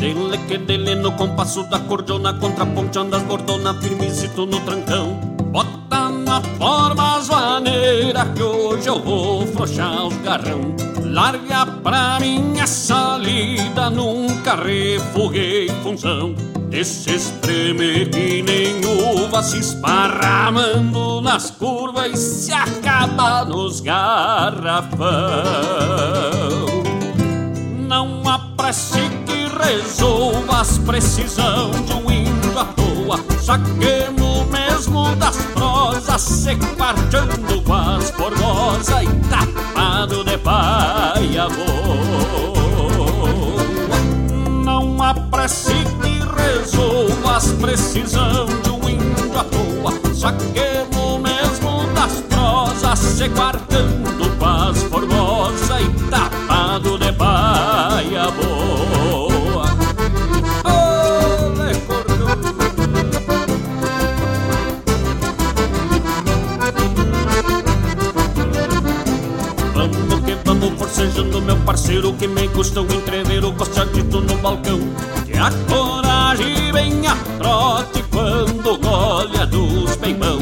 Dele que dele no compasso da cordiona Contraponteando as bordonas firmezito no trancão. Bota na forma as maneiras Que hoje eu vou frouxar os garrão. Larga pra minha salida Nunca refuguei função. Esse espreme que nem uva Se esparramando nas curvas E se acaba nos garrafão. Não apresse que resolva as precisão de um índio à toa. Saquemos mesmo das prosas Se quarteando com as formosas E tapado de paia boa Não apresse que resolva as precisão de um índio à toa. Saquemo mesmo das prosas Se guardando paz formosa E tapado de baia boa parceiro Que me custa um entrever o costadito no balcão. Que a coragem vem a trote quando golha dos peimão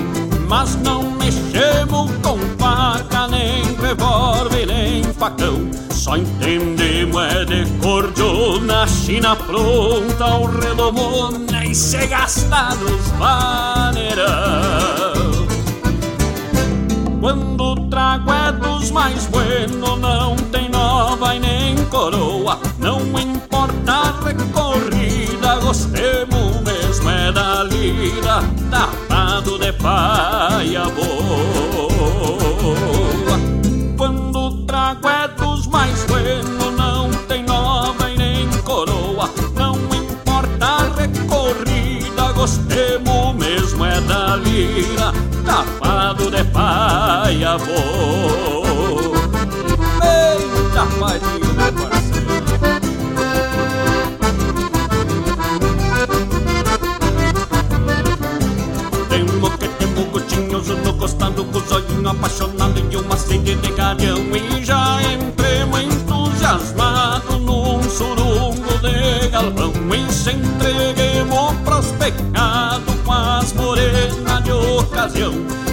Mas não mexemos com faca, nem revólver, nem facão. Só entendemos é de cordiona, china pronta, o redomona E se gasta nos vaneirão. Quando o trago é dos mais buenos, não e nem coroa. Não importa a recorrida, gostemos mesmo é da lida, tapado de paia boa. Quando o trago é dos mais buenos, não tem nova e nem coroa. Não importa a recorrida, gostemos mesmo é da lira, tapado de paia boa. E uma sede de E já entremos entusiasmado num surungo de galpão E se entreguemos pros pecados com as morenas de ocasião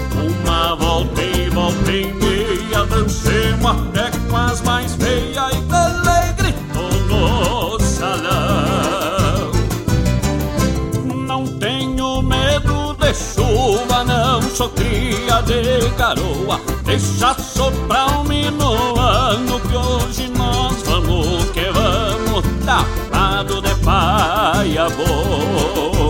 cria de garoa. Deixa soprar um minuano que hoje nós vamos que vamos Tapado de paia boa.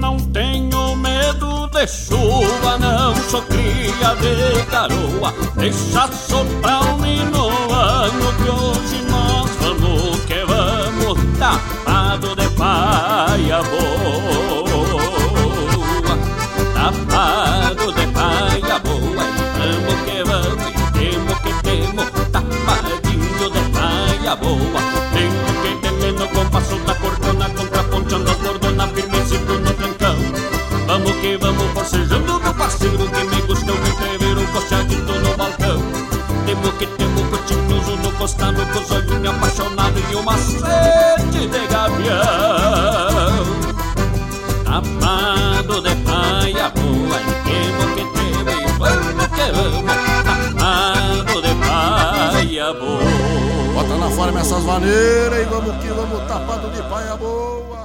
Não tenho medo de chuva, não sou cria de garoa. Deixa soprar um minuano que hoje nós vamos que vamos Tapado de paia boa paia boa Temo que temo no compasso da cordona Contraponteando as bordonas firmecito no trancão Vamos que vamos forcejando meu parceiro Que me gostou de entrever o costadito no balcão. Temo que temo cotinhoso no costado Com os olhinhos apaixonados e uma sede Bota na forma essas maneiras e vamos que vamos tapado de paia boa.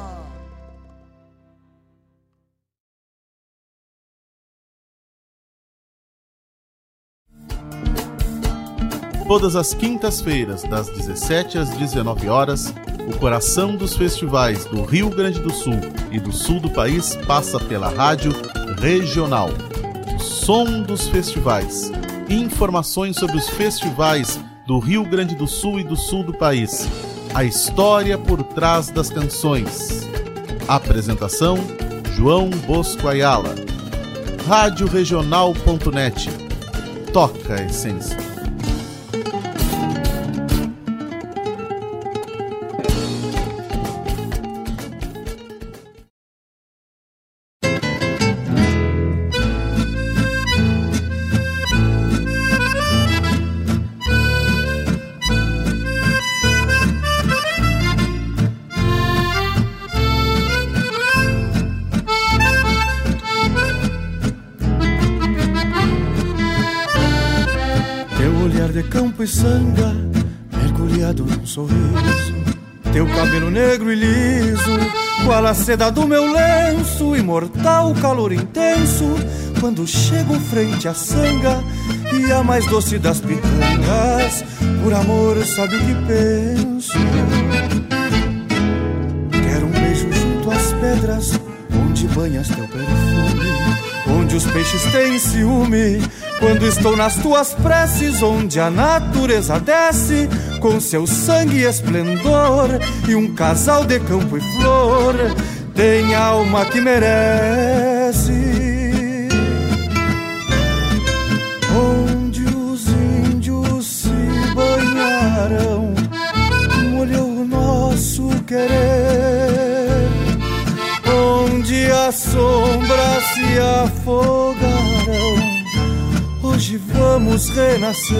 Todas as quintas-feiras, das 17 às 19 horas, o coração dos festivais do Rio Grande do Sul e do sul do país passa pela rádio regional. Som dos festivais. Informações sobre os festivais do Rio Grande do Sul e do sul do país. A história por trás das canções. Apresentação: João Bosco Ayala. Radioregional.net. Toca a essência. Seda do meu lenço, imortal calor intenso. Quando chego frente à sanga e a mais doce das pitangas, por amor sabe que penso. Quero um beijo junto às pedras, onde banhas teu perfume, onde os peixes têm ciúme. Quando estou nas tuas preces, onde a natureza desce com seu sangue e esplendor, e um casal de campo e flor tem alma que merece. Onde os índios se banharam, molhou o nosso querer. Onde as sombras se afogaram, hoje vamos renascer.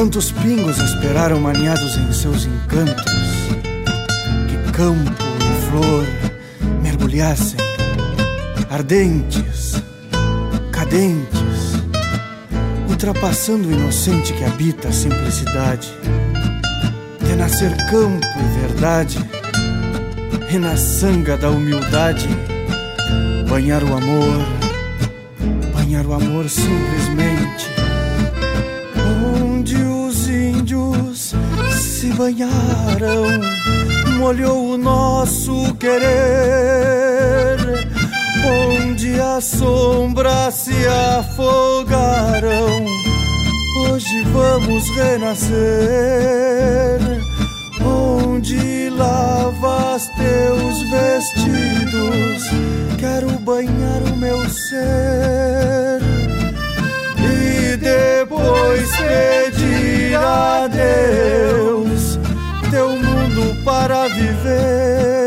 Quantos pingos esperaram maniados em seus encantos? Que campo e flor mergulhassem, ardentes, cadentes, ultrapassando o inocente que habita a simplicidade. Renascer campo e verdade, na sanga da humildade banhar o amor, banhar o amor simplesmente. Índios se banharam, molhou o nosso querer. Onde as sombras se afogaram, hoje vamos renascer. Onde lavas teus vestidos, quero banhar o meu ser depois pedir a Deus teu mundo para viver.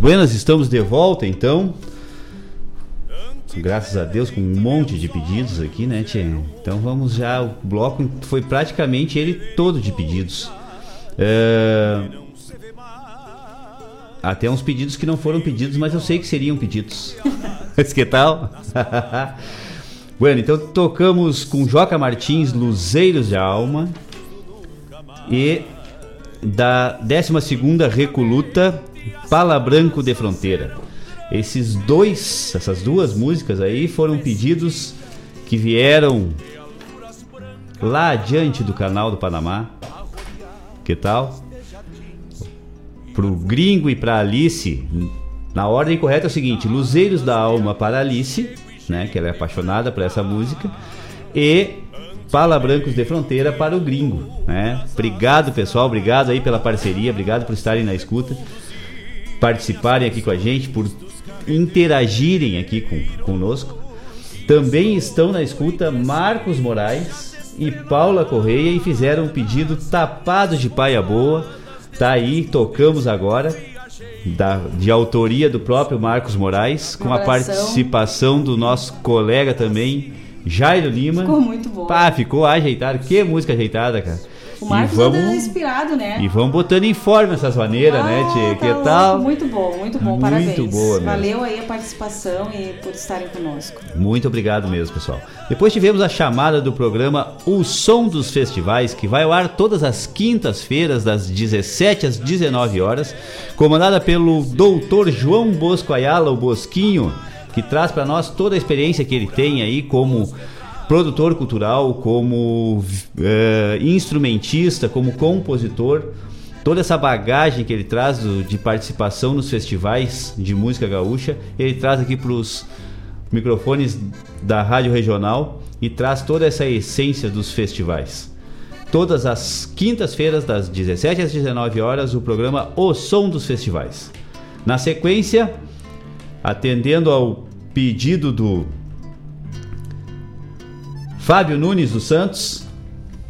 Buenas, estamos de volta então. Graças a Deus, com um monte de pedidos aqui, né, Tchê? Então vamos já. O bloco foi praticamente ele todo de pedidos. É, Até uns pedidos que não foram pedidos, mas eu sei que seriam pedidos. Mas que tal? bueno, então tocamos com Joca Martins, Luzeiros de Alma. E da 12 Recoluta, Pala Branco de Fronteira. Esses dois, essas duas músicas aí foram pedidos que vieram lá adiante do canal do Panamá. Que tal? Pro Gringo e pra Alice, na ordem correta é o seguinte: Luzeiros da Alma para Alice, né, que ela é apaixonada por essa música, e Pala Brancos de Fronteira para o Gringo, né? Obrigado, pessoal, obrigado aí pela parceria, obrigado por estarem na escuta, participarem aqui com a gente, por interagirem aqui com, conosco. Também estão na escuta Marcos Moraes e Paula Correia e fizeram um pedido tapado de paia boa. Tá aí, tocamos agora. Da, de autoria do próprio Marcos Moraes, com a participação do nosso colega também, Jairo Lima. Ficou muito bom. Pá, ficou ajeitado. Que música ajeitada, cara. O Marcos e vamos, inspirado, né? e vamos botando em forma essas maneiras, né, Tchê? tá Que tal? Muito bom, muito bom, Muito parabéns. boa mesmo. Valeu aí a participação e por estarem conosco. Muito obrigado mesmo, pessoal. Depois tivemos a chamada do programa O Som dos Festivais, que vai ao ar todas as quintas-feiras, das 17 às 19 horas, comandada pelo doutor João Bosco Ayala, o Bosquinho, que traz para nós toda a experiência que ele tem aí como produtor cultural, como eh, instrumentista, como compositor. Toda essa bagagem que ele traz do- de participação nos festivais de música gaúcha, ele traz aqui para os microfones da Rádio Regional e traz toda essa essência dos festivais. Todas as quintas-feiras, das 17 às 19 horas, o programa O Som dos Festivais. Na sequência, atendendo ao pedido do Fábio Nunes dos Santos,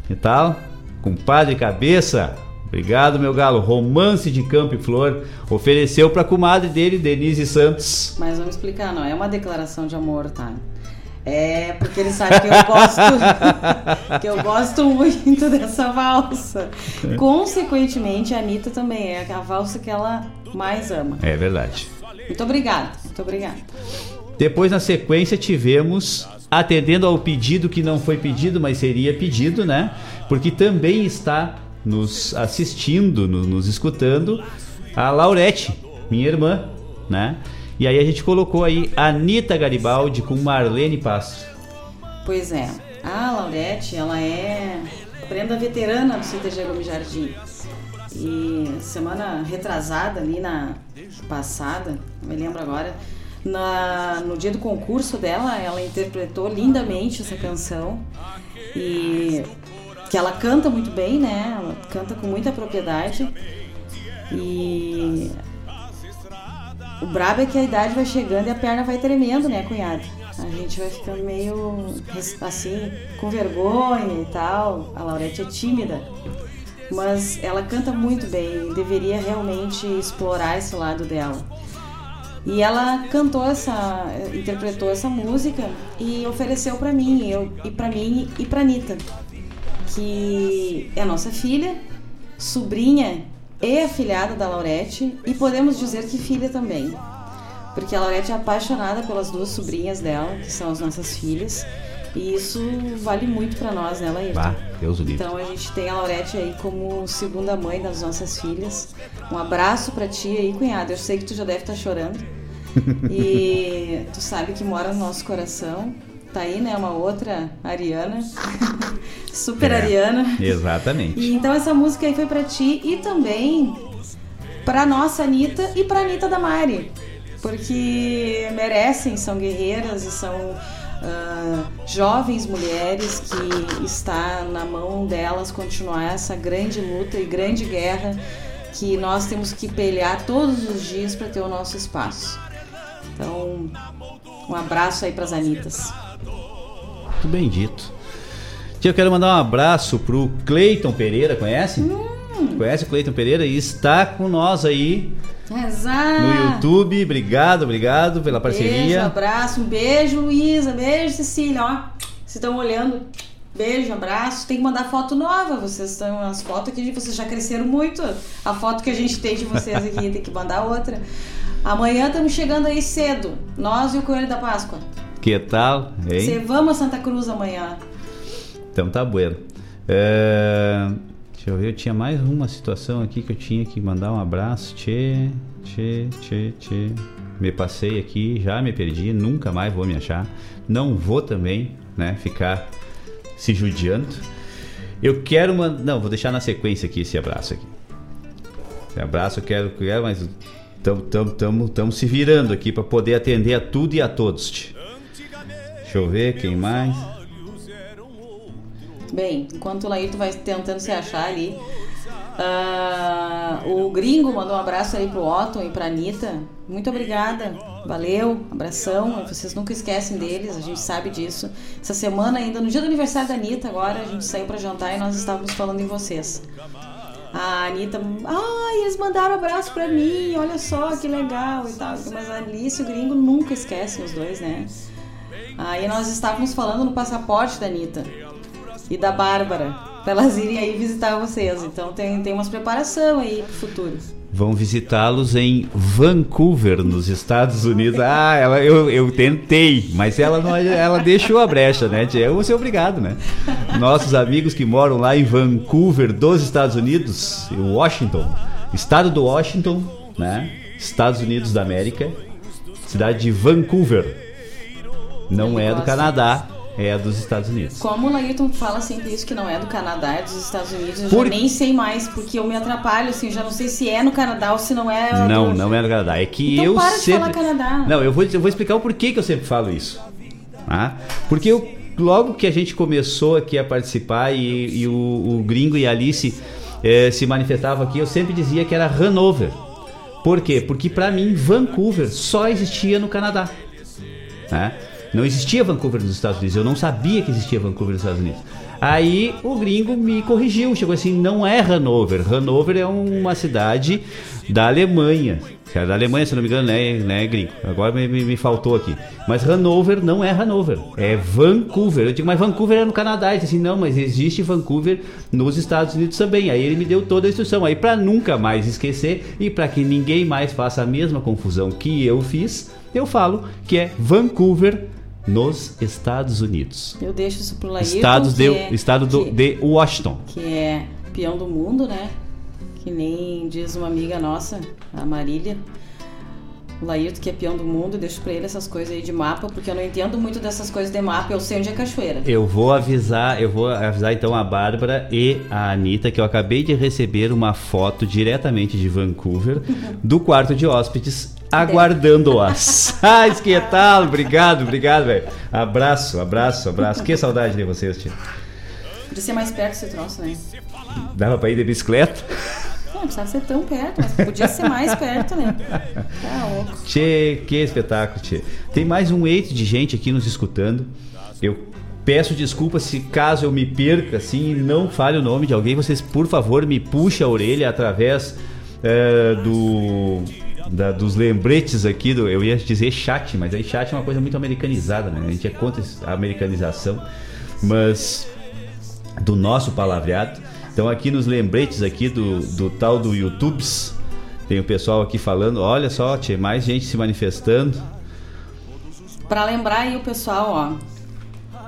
que tal? Compadre Cabeça, obrigado meu galo. Romance de Campo e Flor, ofereceu para a comadre dele, Denise Santos. Mas vamos explicar, não é uma declaração de amor, tá? É porque ele sabe que eu gosto que eu gosto muito dessa valsa. Consequentemente, a Anitta também é a valsa que ela mais ama. É verdade. Muito obrigada, muito obrigada. Depois, na sequência, tivemos, atendendo ao pedido que não foi pedido, mas seria pedido, né? Porque também está nos assistindo, no- nos escutando, a Laurete, minha irmã, né? E aí a gente colocou aí Anitta Garibaldi com Marlene Passo. Pois é, a Laurete, ela é prenda veterana do CTG Gomes Jardim. E semana retrasada, ali na passada, me lembro agora, na, no dia do concurso dela, ela interpretou lindamente essa canção. E que ela canta muito bem, né? Ela canta com muita propriedade. E o brabo é que a idade vai chegando e a perna vai tremendo, né, cunhado? A gente vai ficando meio assim, com vergonha e tal. A Laurete é tímida, mas ela canta muito bem e deveria realmente explorar esse lado dela. E ela cantou essa, interpretou essa música e ofereceu pra mim, eu e para mim e pra Anitta, que é nossa filha, sobrinha e afilhada da Laurete e podemos dizer que filha também. Porque a Laurete é apaixonada pelas duas sobrinhas dela, que são as nossas filhas, e isso vale muito pra nós, né, Laírton? Bah, Deus o livre. Então a gente tem a Laurete aí como segunda mãe das nossas filhas. Um abraço pra ti aí, cunhado. Eu sei que tu já deve estar chorando. E tu sabe que mora no nosso coração. Tá aí, né? Uma outra Ariana. Super É, Ariana. Exatamente. E então essa música aí foi pra ti e também pra nossa Anitta e pra Anitta da Mari. Porque merecem, são guerreiras e são ah, jovens mulheres que está na mão delas continuar essa grande luta e grande guerra que nós temos que pelear todos os dias para ter o nosso espaço. Então, um abraço aí pras Anitas. Muito bem dito. Eu quero mandar um abraço pro Cleiton Pereira, conhece? Hum, Conhece o Cleiton Pereira e está com nós aí Exato. no YouTube. Obrigado, obrigado pela Beijo, parceria. abraço, um beijo, Luísa, beijo, Cecília, ó. Vocês estão olhando. Beijo, abraço. Tem que mandar foto nova. Vocês estão. As fotos aqui, vocês já cresceram muito. A foto que a gente tem de vocês aqui, tem que mandar outra. Amanhã estamos chegando aí cedo. Nós e o Coelho da Páscoa. Que tal? Você Hein? vamos a Santa Cruz amanhã. Então tá bueno. É, Deixa eu ver, eu tinha mais uma situação aqui que eu tinha que mandar um abraço. Tchê, tchê, tchê, tchê. Me passei aqui, já me perdi, nunca mais vou me achar. Não vou também, né, ficar se judiando. Eu quero mandar. Não, vou deixar na sequência aqui esse abraço aqui. Esse abraço eu quero, quero mas estamos se virando aqui para poder atender a tudo e a todos. tchê. Deixa eu ver quem mais. Bem, enquanto o Laírto vai tentando se achar ali. ah, o gringo mandou um abraço aí pro Otto e pra Anitta. Muito obrigada. Valeu, abração. Vocês nunca esquecem deles, a gente sabe disso. Essa semana, ainda no dia do aniversário da Anitta, agora a gente saiu pra jantar e nós estávamos falando em vocês. A Anitta, ai, eles mandaram abraço pra mim, olha só que legal e tal. Mas a Alice e o gringo nunca esquecem os dois, né? Aí nós estávamos falando no passaporte da Anitta e da Bárbara, pra elas irem aí visitar vocês. Então tem, tem umas preparação aí pro futuro. Vão visitá-los em Vancouver, nos Estados Unidos. Ah, ela, eu, eu tentei, mas ela não, ela deixou a brecha, né? Eu vou ser obrigado, né? Nossos amigos que moram lá em Vancouver, dos Estados Unidos, em Washington, estado do Washington, né? Estados Unidos da América, cidade de Vancouver. Não é do Canadá, é dos Estados Unidos. Como o Laírton fala sempre isso, que não é do Canadá, é dos Estados Unidos, eu Por- já nem sei mais, porque eu me atrapalho, assim, eu já não sei se é no Canadá ou se não é. Não, do- não é do Canadá. É que Então eu para de sempre. falar Canadá. Não, eu vou, eu vou explicar o porquê que eu sempre falo isso. Tá? Porque eu, logo que a gente começou aqui a participar e, e o, o Gringo e a Alice eh, se manifestavam aqui, eu sempre dizia que era Hanover. Por quê? Porque pra mim Vancouver só existia no Canadá. né? Não existia Vancouver nos Estados Unidos. Eu não sabia que existia Vancouver nos Estados Unidos. Aí o gringo me corrigiu, chegou assim, não é Hanover. Hanover é uma cidade da Alemanha. É da Alemanha, se não me engano, né, né gringo? Agora me, me- me faltou aqui. Mas Hanover não é Hanover, é Vancouver. Eu digo, mas Vancouver é no Canadá. Ele disse assim, não, mas existe Vancouver nos Estados Unidos também. Aí ele me deu toda a instrução. Aí para nunca mais esquecer e para que ninguém mais faça a mesma confusão que eu fiz, eu falo que é Vancouver nos Estados Unidos. Eu deixo isso pro Laírton, Estados de, é- estado do, que- de Washington. que é peão do mundo, né? Que nem diz uma amiga nossa, a Marília. O Laírto, que é peão do mundo, eu deixo pra ele essas coisas aí de mapa, porque eu não entendo muito dessas coisas de mapa, eu sei onde é cachoeira. Eu vou avisar, eu vou avisar então a Bárbara e a Anitta que eu acabei de receber uma foto diretamente de Vancouver do quarto de hóspedes aguardando-as. Ah, que tal? Obrigado, obrigado, velho. Abraço, abraço, abraço. Que saudade de vocês, tio. Podia ser mais perto esse troço, né? Dava pra ir de bicicleta? Não, não precisava ser tão perto, mas podia ser mais perto, né? Tá louco. Tchê, que espetáculo, tchê. Tem mais um eito de gente aqui nos escutando. Eu peço desculpas se caso eu me perca assim e não fale o nome de alguém. Vocês, por favor, me puxem a orelha através eh, do. Da- dos lembretes aqui do. Eu ia dizer chat, mas aí chat é uma coisa muito americanizada, né? A gente é contra a americanização. Mas do nosso palavreado. Então aqui nos lembretes aqui do, do tal do YouTubes, tem o pessoal aqui falando, olha só, tinha mais gente se manifestando. Pra lembrar aí o pessoal, ó.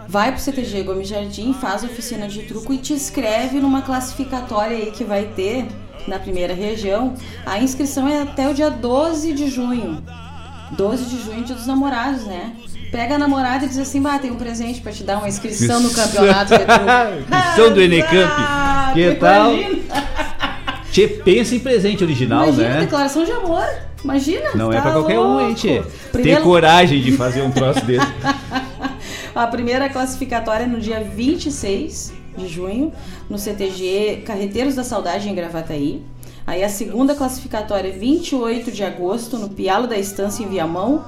Vai pro CTG Gomes Jardim, faz oficina de truco e te inscreve numa classificatória aí que vai ter na primeira região. A inscrição é até o dia 12 de junho. 12 de junho, dia dos namorados, né? Pega a namorada e diz assim, bah, tem um presente pra te dar uma inscrição no campeonato. Inscrição do Enecamp. Ah, que tal? Tchê, pensa em presente original, Imagina, né? declaração de amor. Imagina. Não é tá pra qualquer um, hein, tchê. Primeiro- Ter coragem de fazer um troço desse. A primeira classificatória é no dia 26 de junho, no CTG Carreteiros da Saudade, em Gravataí. Aí a segunda classificatória é 28 de agosto, no Pialo da Estância, em Viamão.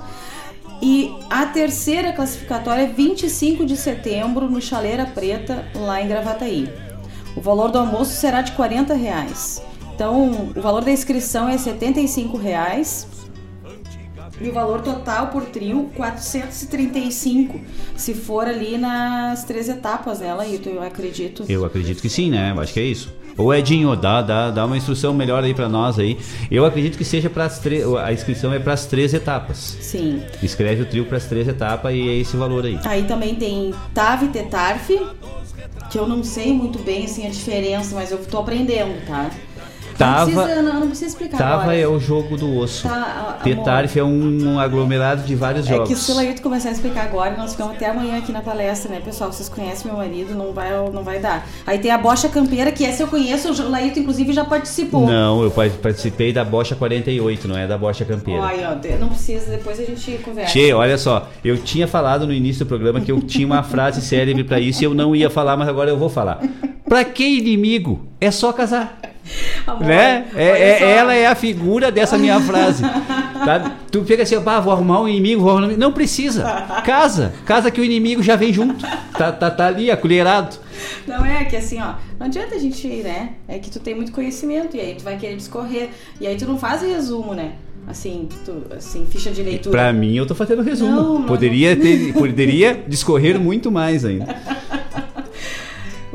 E a terceira classificatória é 25 de setembro, no Chaleira Preta, lá em Gravataí. O valor do almoço será de 40 reais. Então, o valor da inscrição é 75 reais. E o valor total por trio, 435. Se for ali nas três etapas, né, Laíto? Eu acredito. Eu acredito que sim, né? Eu acho que é isso. Ô Edinho, dá, dá, dá uma instrução melhor aí pra nós aí. Eu acredito que seja para as três. A inscrição é para as três etapas. Sim. Escreve o trio para as três etapas e é esse valor aí. Aí também tem TAV TETARF, que eu não sei muito bem assim, a diferença, mas eu tô aprendendo, tá? Tava- Não precisa, não, não precisa explicar Tava agora. é o jogo do osso. Tá, Tetarf é um aglomerado de vários É jogos. que se o Laírto começar a explicar agora, nós ficamos até amanhã aqui na palestra, né, pessoal? Vocês conhecem meu marido, não vai, não vai dar. Aí tem a bocha campeira, que essa eu conheço, o Laírto, inclusive, já participou. Não, eu pa- participei da bocha 48, não é da bocha campeira. Olha, ó, não precisa, depois a gente conversa. Tchê, olha só, eu tinha falado no início do programa que eu tinha uma frase célebre pra isso e eu não ia falar, mas agora eu vou falar. Pra que inimigo? É só casar. Amor, né? É, é- ela é a figura dessa minha frase. Tá? Tu pega assim, ah, vou arrumar um inimigo, vou arrumar... não precisa. Casa, casa que o inimigo já vem junto. Tá, tá, tá ali, acolherado. Não é que assim, ó, não adianta a gente, né? É que tu tem muito conhecimento e aí tu vai querer discorrer. E aí tu não faz resumo, né? Assim, tu, assim, ficha de leitura. Pra mim, eu tô fazendo resumo. Não, não. poderia, ter, poderia discorrer muito mais ainda.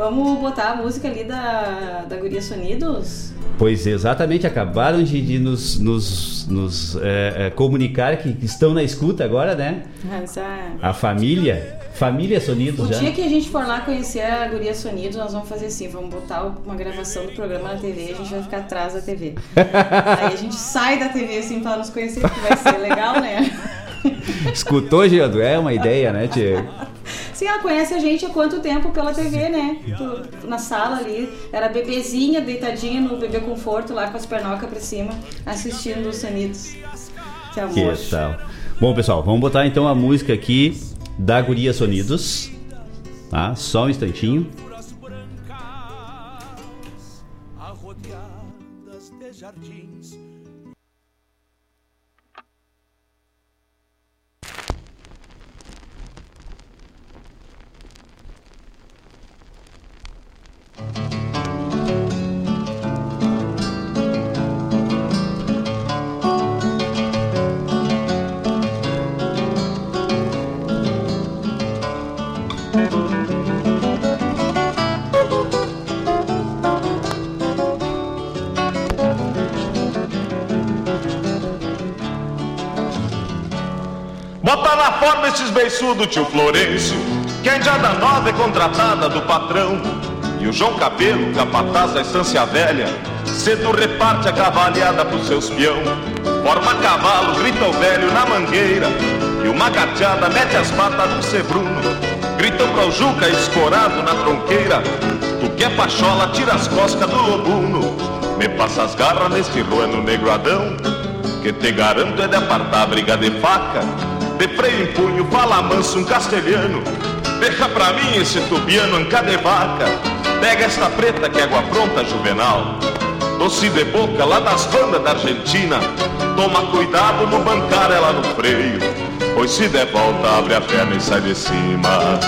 Vamos botar a música ali da, da Guria Sonidos? Pois exatamente, acabaram de, de nos, nos, nos, é, é, comunicar que estão na escuta agora, né? Essa- A família, família Sonidos O já. dia que a gente for lá conhecer a Guria Sonidos, nós vamos fazer assim, vamos botar uma gravação do programa na TV e a gente vai ficar atrás da TV. Aí a gente sai da TV assim pra nos conhecer, que vai ser legal, né? Escutou, Geando? É uma ideia, né, Tia? Sim, ela conhece a gente há quanto tempo pela TV, né? Tu- na sala ali, era bebezinha, deitadinha no bebê conforto lá com as pernocas pra cima, assistindo os Sonidos. Que amor. Que tal? Bom, pessoal, vamos botar então a música aqui da Guria Sonidos. Tá? Só um instantinho. Bota na forma esses beiçudos, tio Florencio, que a indiada nova é contratada do patrão. E o João Cabelo, capataz da estância velha, cedo reparte a cavalhada pros seus peão. Forma cavalo, grita o velho na mangueira, e uma gateada mete as patas no sebruno. Gritam pra o Juca escorado na tronqueira, tu que é pachola, tira as coscas do lobuno. Me passa as garras neste ruano negro Adão, que te garanto é de apartar a briga de faca. De punho, fala manso um castelhano. Deixa pra mim esse tubiano anca de vaca. Pega esta preta que é água pronta, juvenal. Doce de boca lá das bandas da Argentina. Toma cuidado no bancar ela no freio. Pois se der volta, abre a perna e sai de cima.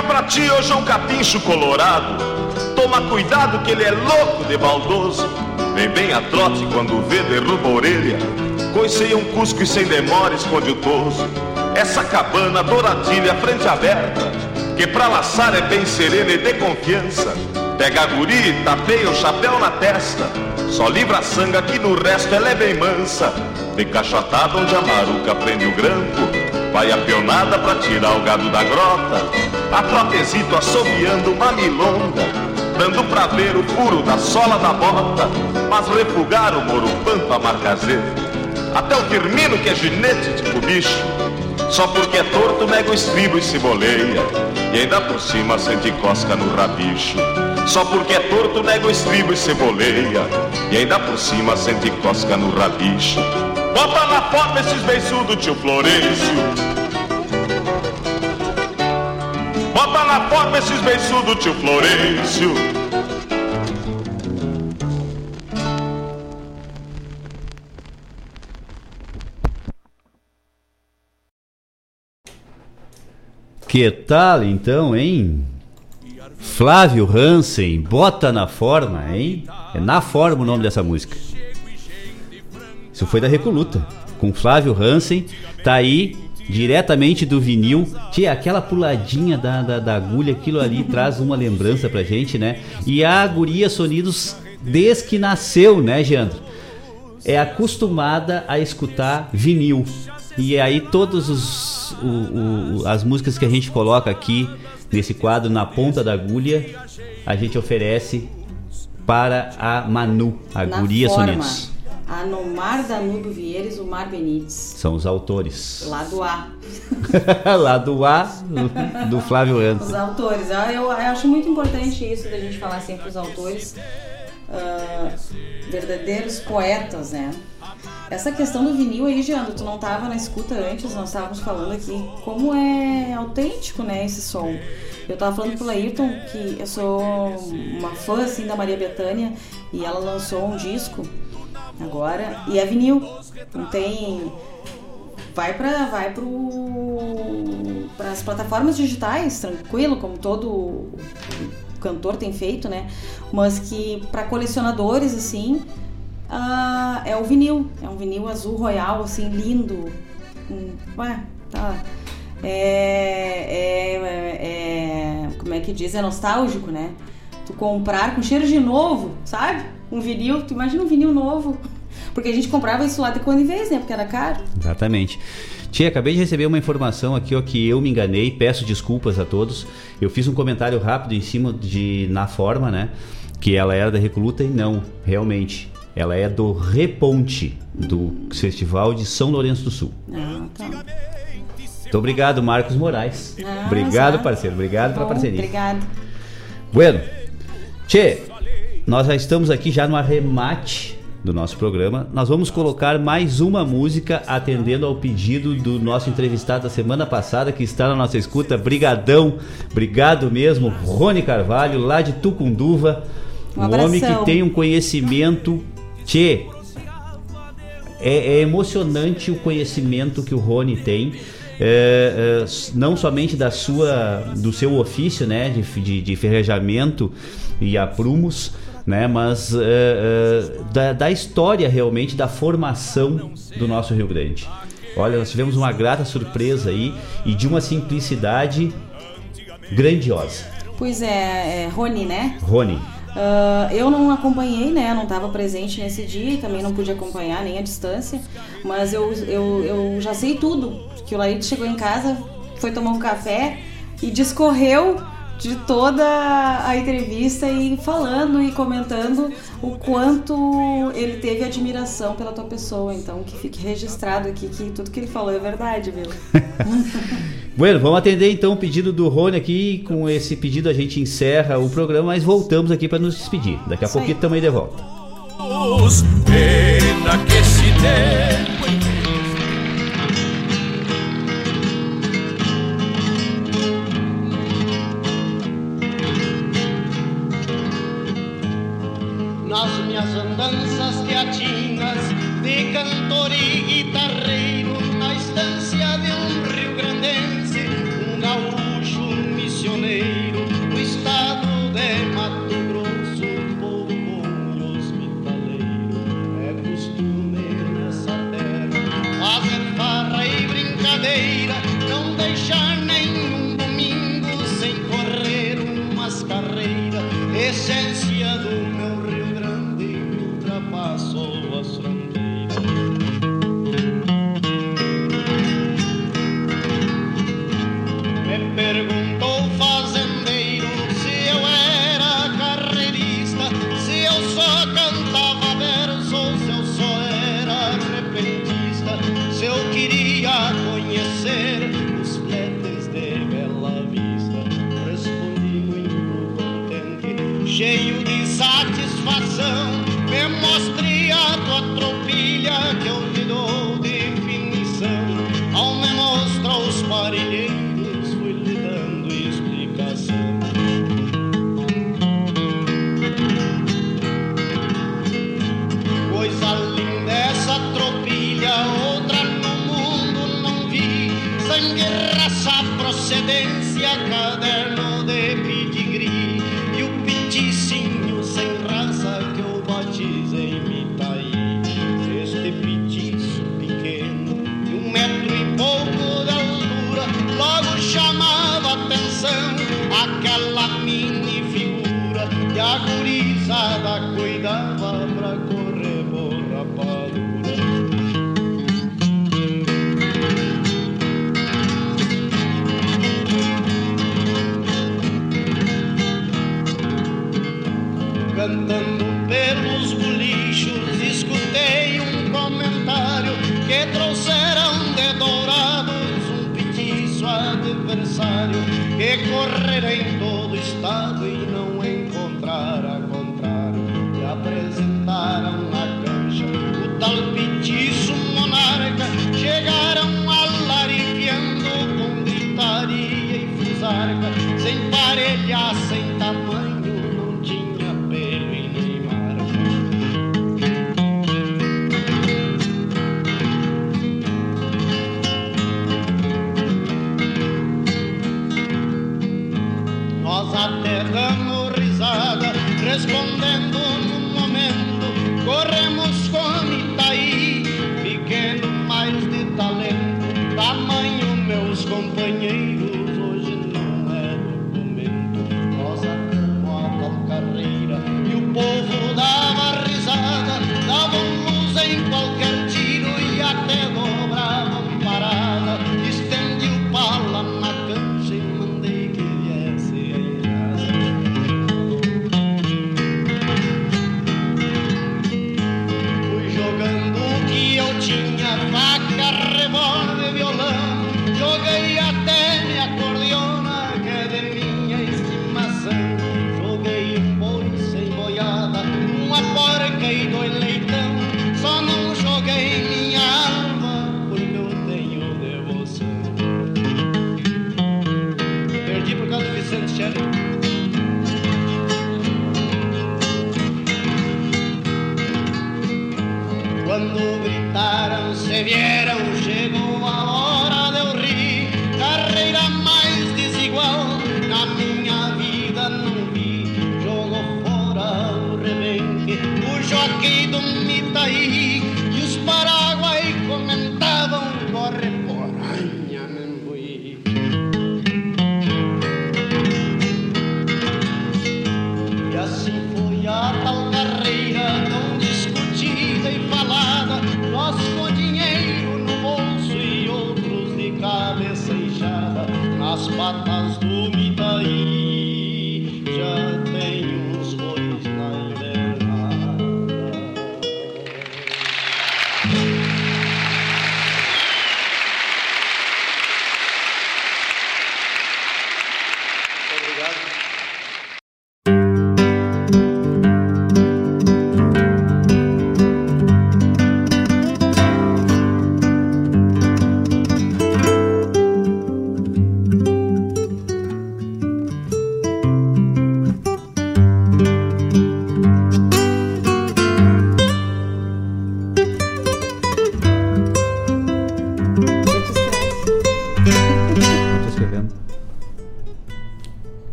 Fica pra ti, ô João Capincho Colorado. Toma cuidado que ele é louco de baldoso. Vem bem a trote quando vê, derruba a orelha. Coiceia um cusco e sem demora esconde o toso. Essa cabana douradilha, frente aberta. Que pra laçar é bem serena e de confiança. Pega a guri tapeia o chapéu na testa. Só livra a sanga que no resto ela é bem mansa. De cachotada onde a maruca prende o grampo. Vai a pionada pra tirar o gado da grota. A trotezito assobiando uma milonga. Dando pra ver o furo da sola da bota. Mas refugar o moro pampa marcazeiro. Até o Firmino que é ginete tipo bicho. Só porque é torto nega o estribo e se boleia. e ainda por cima sente cosca no rabicho. Só porque é torto nega o estribo e ceboleia, e ainda por cima sente cosca no rabicho. Bota na porta esses beiçudos, tio Florencio. Bota na porta esses beiçudos, tio Florencio. Que tal então, hein? Flávio Hansen, bota na forma, hein? É na forma o nome dessa música. Isso foi da Recoluta, com Flávio Hansen, tá aí diretamente do vinil. Tia, aquela puladinha da, da, da agulha, aquilo ali traz uma lembrança pra gente, né? E a guria Sonidos, desde que nasceu, né, Geandro? É acostumada a escutar vinil. E aí todas as músicas que a gente coloca aqui nesse quadro, na ponta da agulha, a gente oferece para a Manu, a Na guria forma, Sonidos. A Nomar Danúbio Vieires, o Mar Benites. São os autores. Lá do A. Lá do A, do, Flávio Os Hansen. autores. Eu, eu acho muito importante isso da gente falar sempre os autores. ah, verdadeiros poetas, né? Essa questão do vinil aí, Jeando, tu não tava na escuta antes, nós estávamos falando aqui como é autêntico, né, esse som. Eu tava falando pro Ayrton que eu sou uma fã, assim, da Maria Bethânia e ela lançou um disco agora e é vinil. Não tem... Vai para vai para as plataformas digitais, tranquilo, como todo cantor tem feito, né? Mas que para colecionadores assim, ah, é o vinil, é um vinil azul royal assim lindo. Hum, ué, tá. É, é, é- como é que diz? É nostálgico, né? Tu comprar com cheiro de novo, sabe? Um vinil, tu imagina um vinil novo. Porque a gente comprava isso lá de quando em vez, né? Porque era caro. Exatamente. Tia, acabei de receber uma informação aqui ó, que eu me enganei, peço desculpas a todos. Eu fiz um comentário rápido em cima de na forma, né? Que ela era da Recoluta e não, realmente. Ela é do Reponte, do Festival de São Lourenço do Sul. Ah, tá. Muito obrigado, Marcos Moraes. Ah, obrigado, certo. parceiro. Obrigado pela Bom, parceria. Obrigada. Bueno, Tchê, nós já estamos aqui já no arremate do nosso programa. Nós vamos colocar mais uma música atendendo ao pedido do nosso entrevistado da semana passada que está na nossa escuta. Brigadão, obrigado mesmo, Rony Carvalho, lá de Tucunduva. Um Um, homem que tem um conhecimento, Tchê, é, é emocionante o conhecimento que o Rony tem. é, é, não somente da sua, do seu ofício, né, de, de, de ferrejamento e aprumos, né, mas é, é, da, da história realmente da formação do nosso Rio Grande. Olha, nós tivemos uma grata surpresa aí e de uma simplicidade grandiosa. Pois é, é Rony, né? Rony, Ah, eu não acompanhei, né? Não estava presente nesse dia e também não pude acompanhar nem a distância. Mas eu, eu, eu já sei tudo. Que o Laíde chegou em casa, foi tomar um café e discorreu de toda a entrevista e falando e comentando o quanto ele teve admiração pela tua pessoa. Então que fique registrado aqui que tudo que ele falou é verdade, viu? Bueno, vamos atender então o pedido do Rony aqui. Com esse pedido a gente encerra o programa, mas voltamos aqui para nos despedir. Daqui a pouquinho estamos aí de volta. Pena que se der nas minhas andanças teatinas de cantor e guitarreiro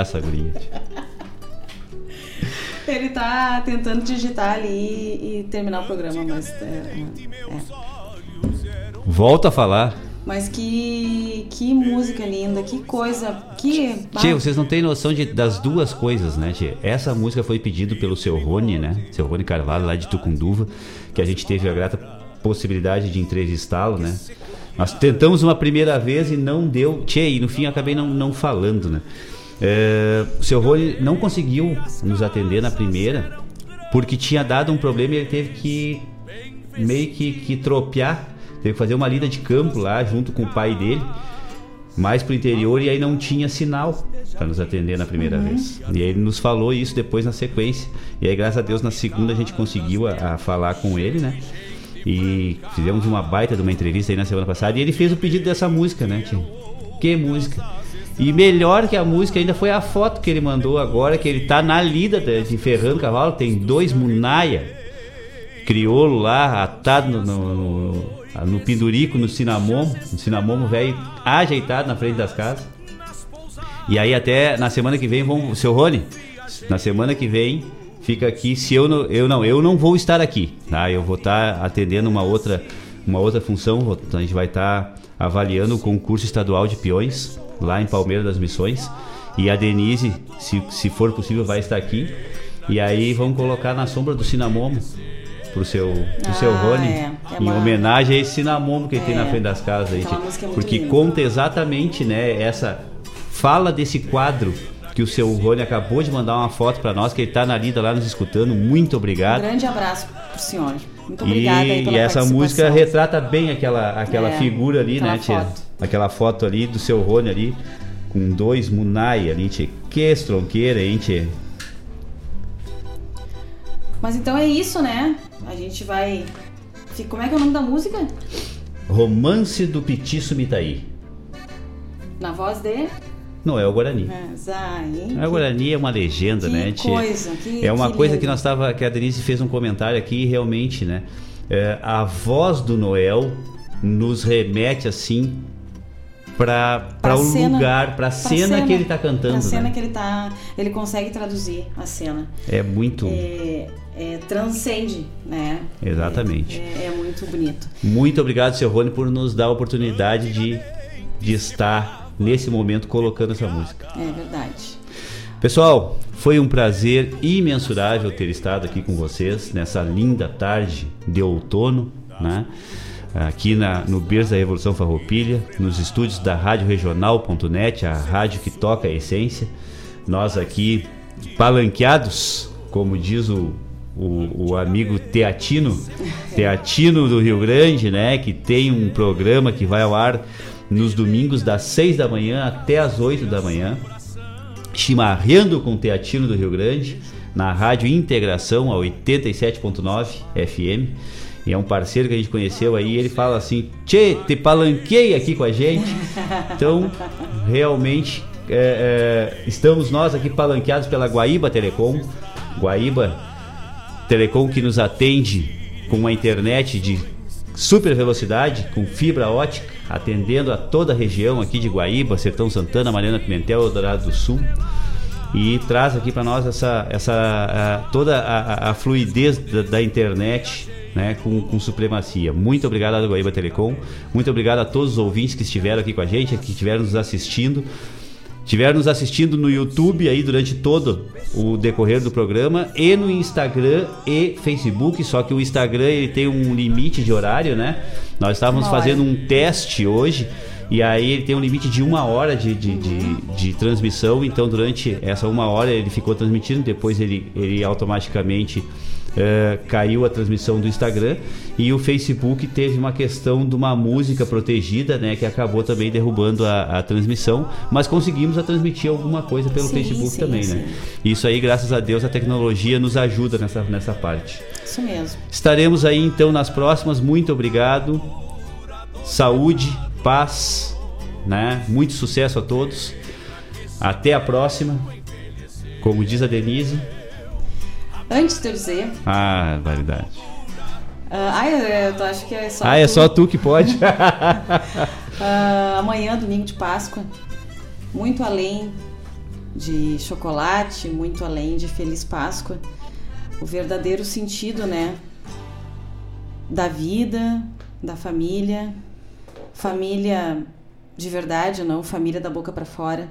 essa guria. Ele tá tentando digitar ali e, terminar o programa, mas. É, é. Volta a falar. Mas que, que música linda, que coisa, que... Tia, vocês não têm noção de, das duas coisas, né, tia? Essa música foi pedida pelo seu Rony, né? Seu Rony Carvalho, lá de Tucunduva, que a gente teve a grata possibilidade de entrevistá-lo, né? Nós tentamos uma primeira vez e não deu. Tia, e no fim acabei não, não falando, né? É, o seu Rony não conseguiu nos atender na primeira, porque tinha dado um problema e ele teve que meio que, que tropear, teve que fazer uma lida de campo lá junto com o pai dele, mais pro interior, e aí não tinha sinal para nos atender na primeira uhum. vez. E ele nos falou isso depois na sequência. E aí, graças a Deus, na segunda a gente conseguiu a, a falar com ele, né? E fizemos uma baita de uma entrevista aí na semana passada. E ele fez o pedido dessa música, né, Tim? Que música? E melhor que a música ainda foi a foto que ele mandou agora, que ele tá na lida de Ferrando Cavalo, tem dois Munaia, crioulo lá, atado no, no, no, pendurico, no cinamomo, no cinamomo velho, ajeitado na frente das casas. E aí até na semana que vem, vamos, seu Rony, na semana que vem fica aqui, se eu não, eu não, eu não vou estar aqui, tá? Eu vou estar atendendo uma outra, uma outra função, a gente vai estar avaliando o concurso estadual de peões lá em Palmeiras das Missões. E a Denise, se, se for possível, vai estar aqui. E aí vamos colocar na sombra do Cinamomo pro seu, pro seu Ah, Rony, é. É em homenagem a esse Cinamomo que ele tem É. na frente das casas aí. É Porque linda. conta exatamente, né, essa fala desse quadro que o seu Rony acabou de mandar uma foto para nós, que ele tá na lida lá nos escutando. Muito Um obrigado. grande abraço pro senhor. Muito E, obrigada aí pela e essa música retrata bem aquela, aquela É, figura ali, aquela né, tia? foto. Aquela foto ali do seu Rony ali, com dois Munai ali, tia. Que estronqueira, hein, tia? Mas então é isso, né? A gente vai. Como é que é o nome da música? Romance do Petiço Mitaí. Na voz de. Não, é o Guarani. É, Zay. A Guarani é uma legenda, que né? tia? coisa, que- é uma que coisa lindo. que nós tava, que a Denise fez um comentário aqui realmente, né? É, a voz do Noel nos remete assim para o cena- lugar, para a cena, que ele tá cantando, Pra cena né? que ele tá. Ele consegue traduzir a cena. É muito, É, é, transcende, né? exatamente. É, é muito bonito. Muito obrigado, seu Rony, por nos dar a oportunidade de, de estar nesse momento colocando essa música. É verdade. Pessoal, foi um prazer imensurável ter estado aqui com vocês nessa linda tarde de outono, né? Aqui na, no Berço da Revolução Farroupilha, nos estúdios da Rádio Regional.net, a rádio que toca a essência. Nós aqui palanqueados, como diz o, o, o amigo Teatino, Teatino do Rio Grande, né? Que tem um programa que vai ao ar nos domingos das 6 da manhã até as 8 da manhã chimarrando com o Teatino do Rio Grande, na Rádio Integração, a 87.9 FM. E é um parceiro que a gente conheceu aí, ele fala assim, Tchê, te palanquei aqui com a gente. Então, realmente, é, é, estamos nós aqui palanqueados pela Guaíba Telecom. Guaíba Telecom que nos atende com uma internet de super velocidade, com fibra ótica, atendendo a toda a região aqui de Guaíba, Sertão Santana, Mariana Pimentel, Eldorado do Sul. E traz aqui para nós essa, essa a- toda a, a- fluidez da, da internet né, com, com supremacia. Muito obrigado à Guaíba Telecom. Muito obrigado a todos os ouvintes que estiveram aqui com a gente, que estiveram nos assistindo. Estiveram nos assistindo no YouTube aí durante todo o decorrer do programa e no Instagram e Facebook, só que o Instagram ele tem um limite de horário, né? Nós estávamos fazendo um teste hoje e aí ele tem um limite de uma hora de, de, de, de transmissão, então durante essa uma hora ele ficou transmitindo, depois ele, ele automaticamente eh, caiu a transmissão do Instagram e o Facebook teve uma questão de uma música protegida, né, que acabou também derrubando a, a transmissão, mas conseguimos a transmitir alguma coisa pelo Sim, Facebook sim, também, sim. né? Isso aí, graças a Deus, a tecnologia nos ajuda nessa, nessa parte. Isso mesmo. Estaremos aí então nas próximas. Muito obrigado. Saúde, paz, né? Muito sucesso a todos. Até a próxima. Como diz a Denise. Antes de eu dizer. Ah, validade. ah, ai, eu acho que é só. Ah, é tu. só tu que pode. Ah, amanhã, domingo de Páscoa, muito além de chocolate, muito além de Feliz Páscoa, o verdadeiro sentido, né, da vida, da família, família de verdade, não família da boca para fora.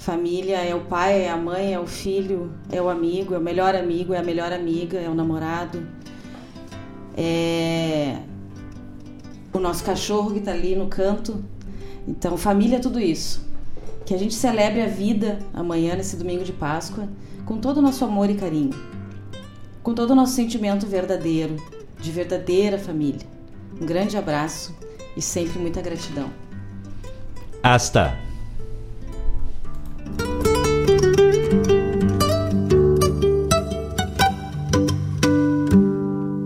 Família é o pai, é a mãe, é o filho, é o amigo, é o melhor amigo, é a melhor amiga, é o namorado. É o nosso cachorro que tá ali no canto. Então, família é tudo isso. Que a gente celebre a vida amanhã, nesse domingo de Páscoa, com todo o nosso amor e carinho. Com todo o nosso sentimento verdadeiro, de verdadeira família. Um grande abraço e sempre muita gratidão. Hasta.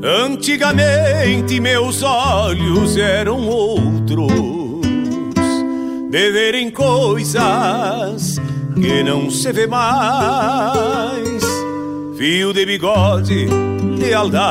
Antigamente meus olhos eram outros, de verem coisas que não se vê mais. Fio de bigode, lealdade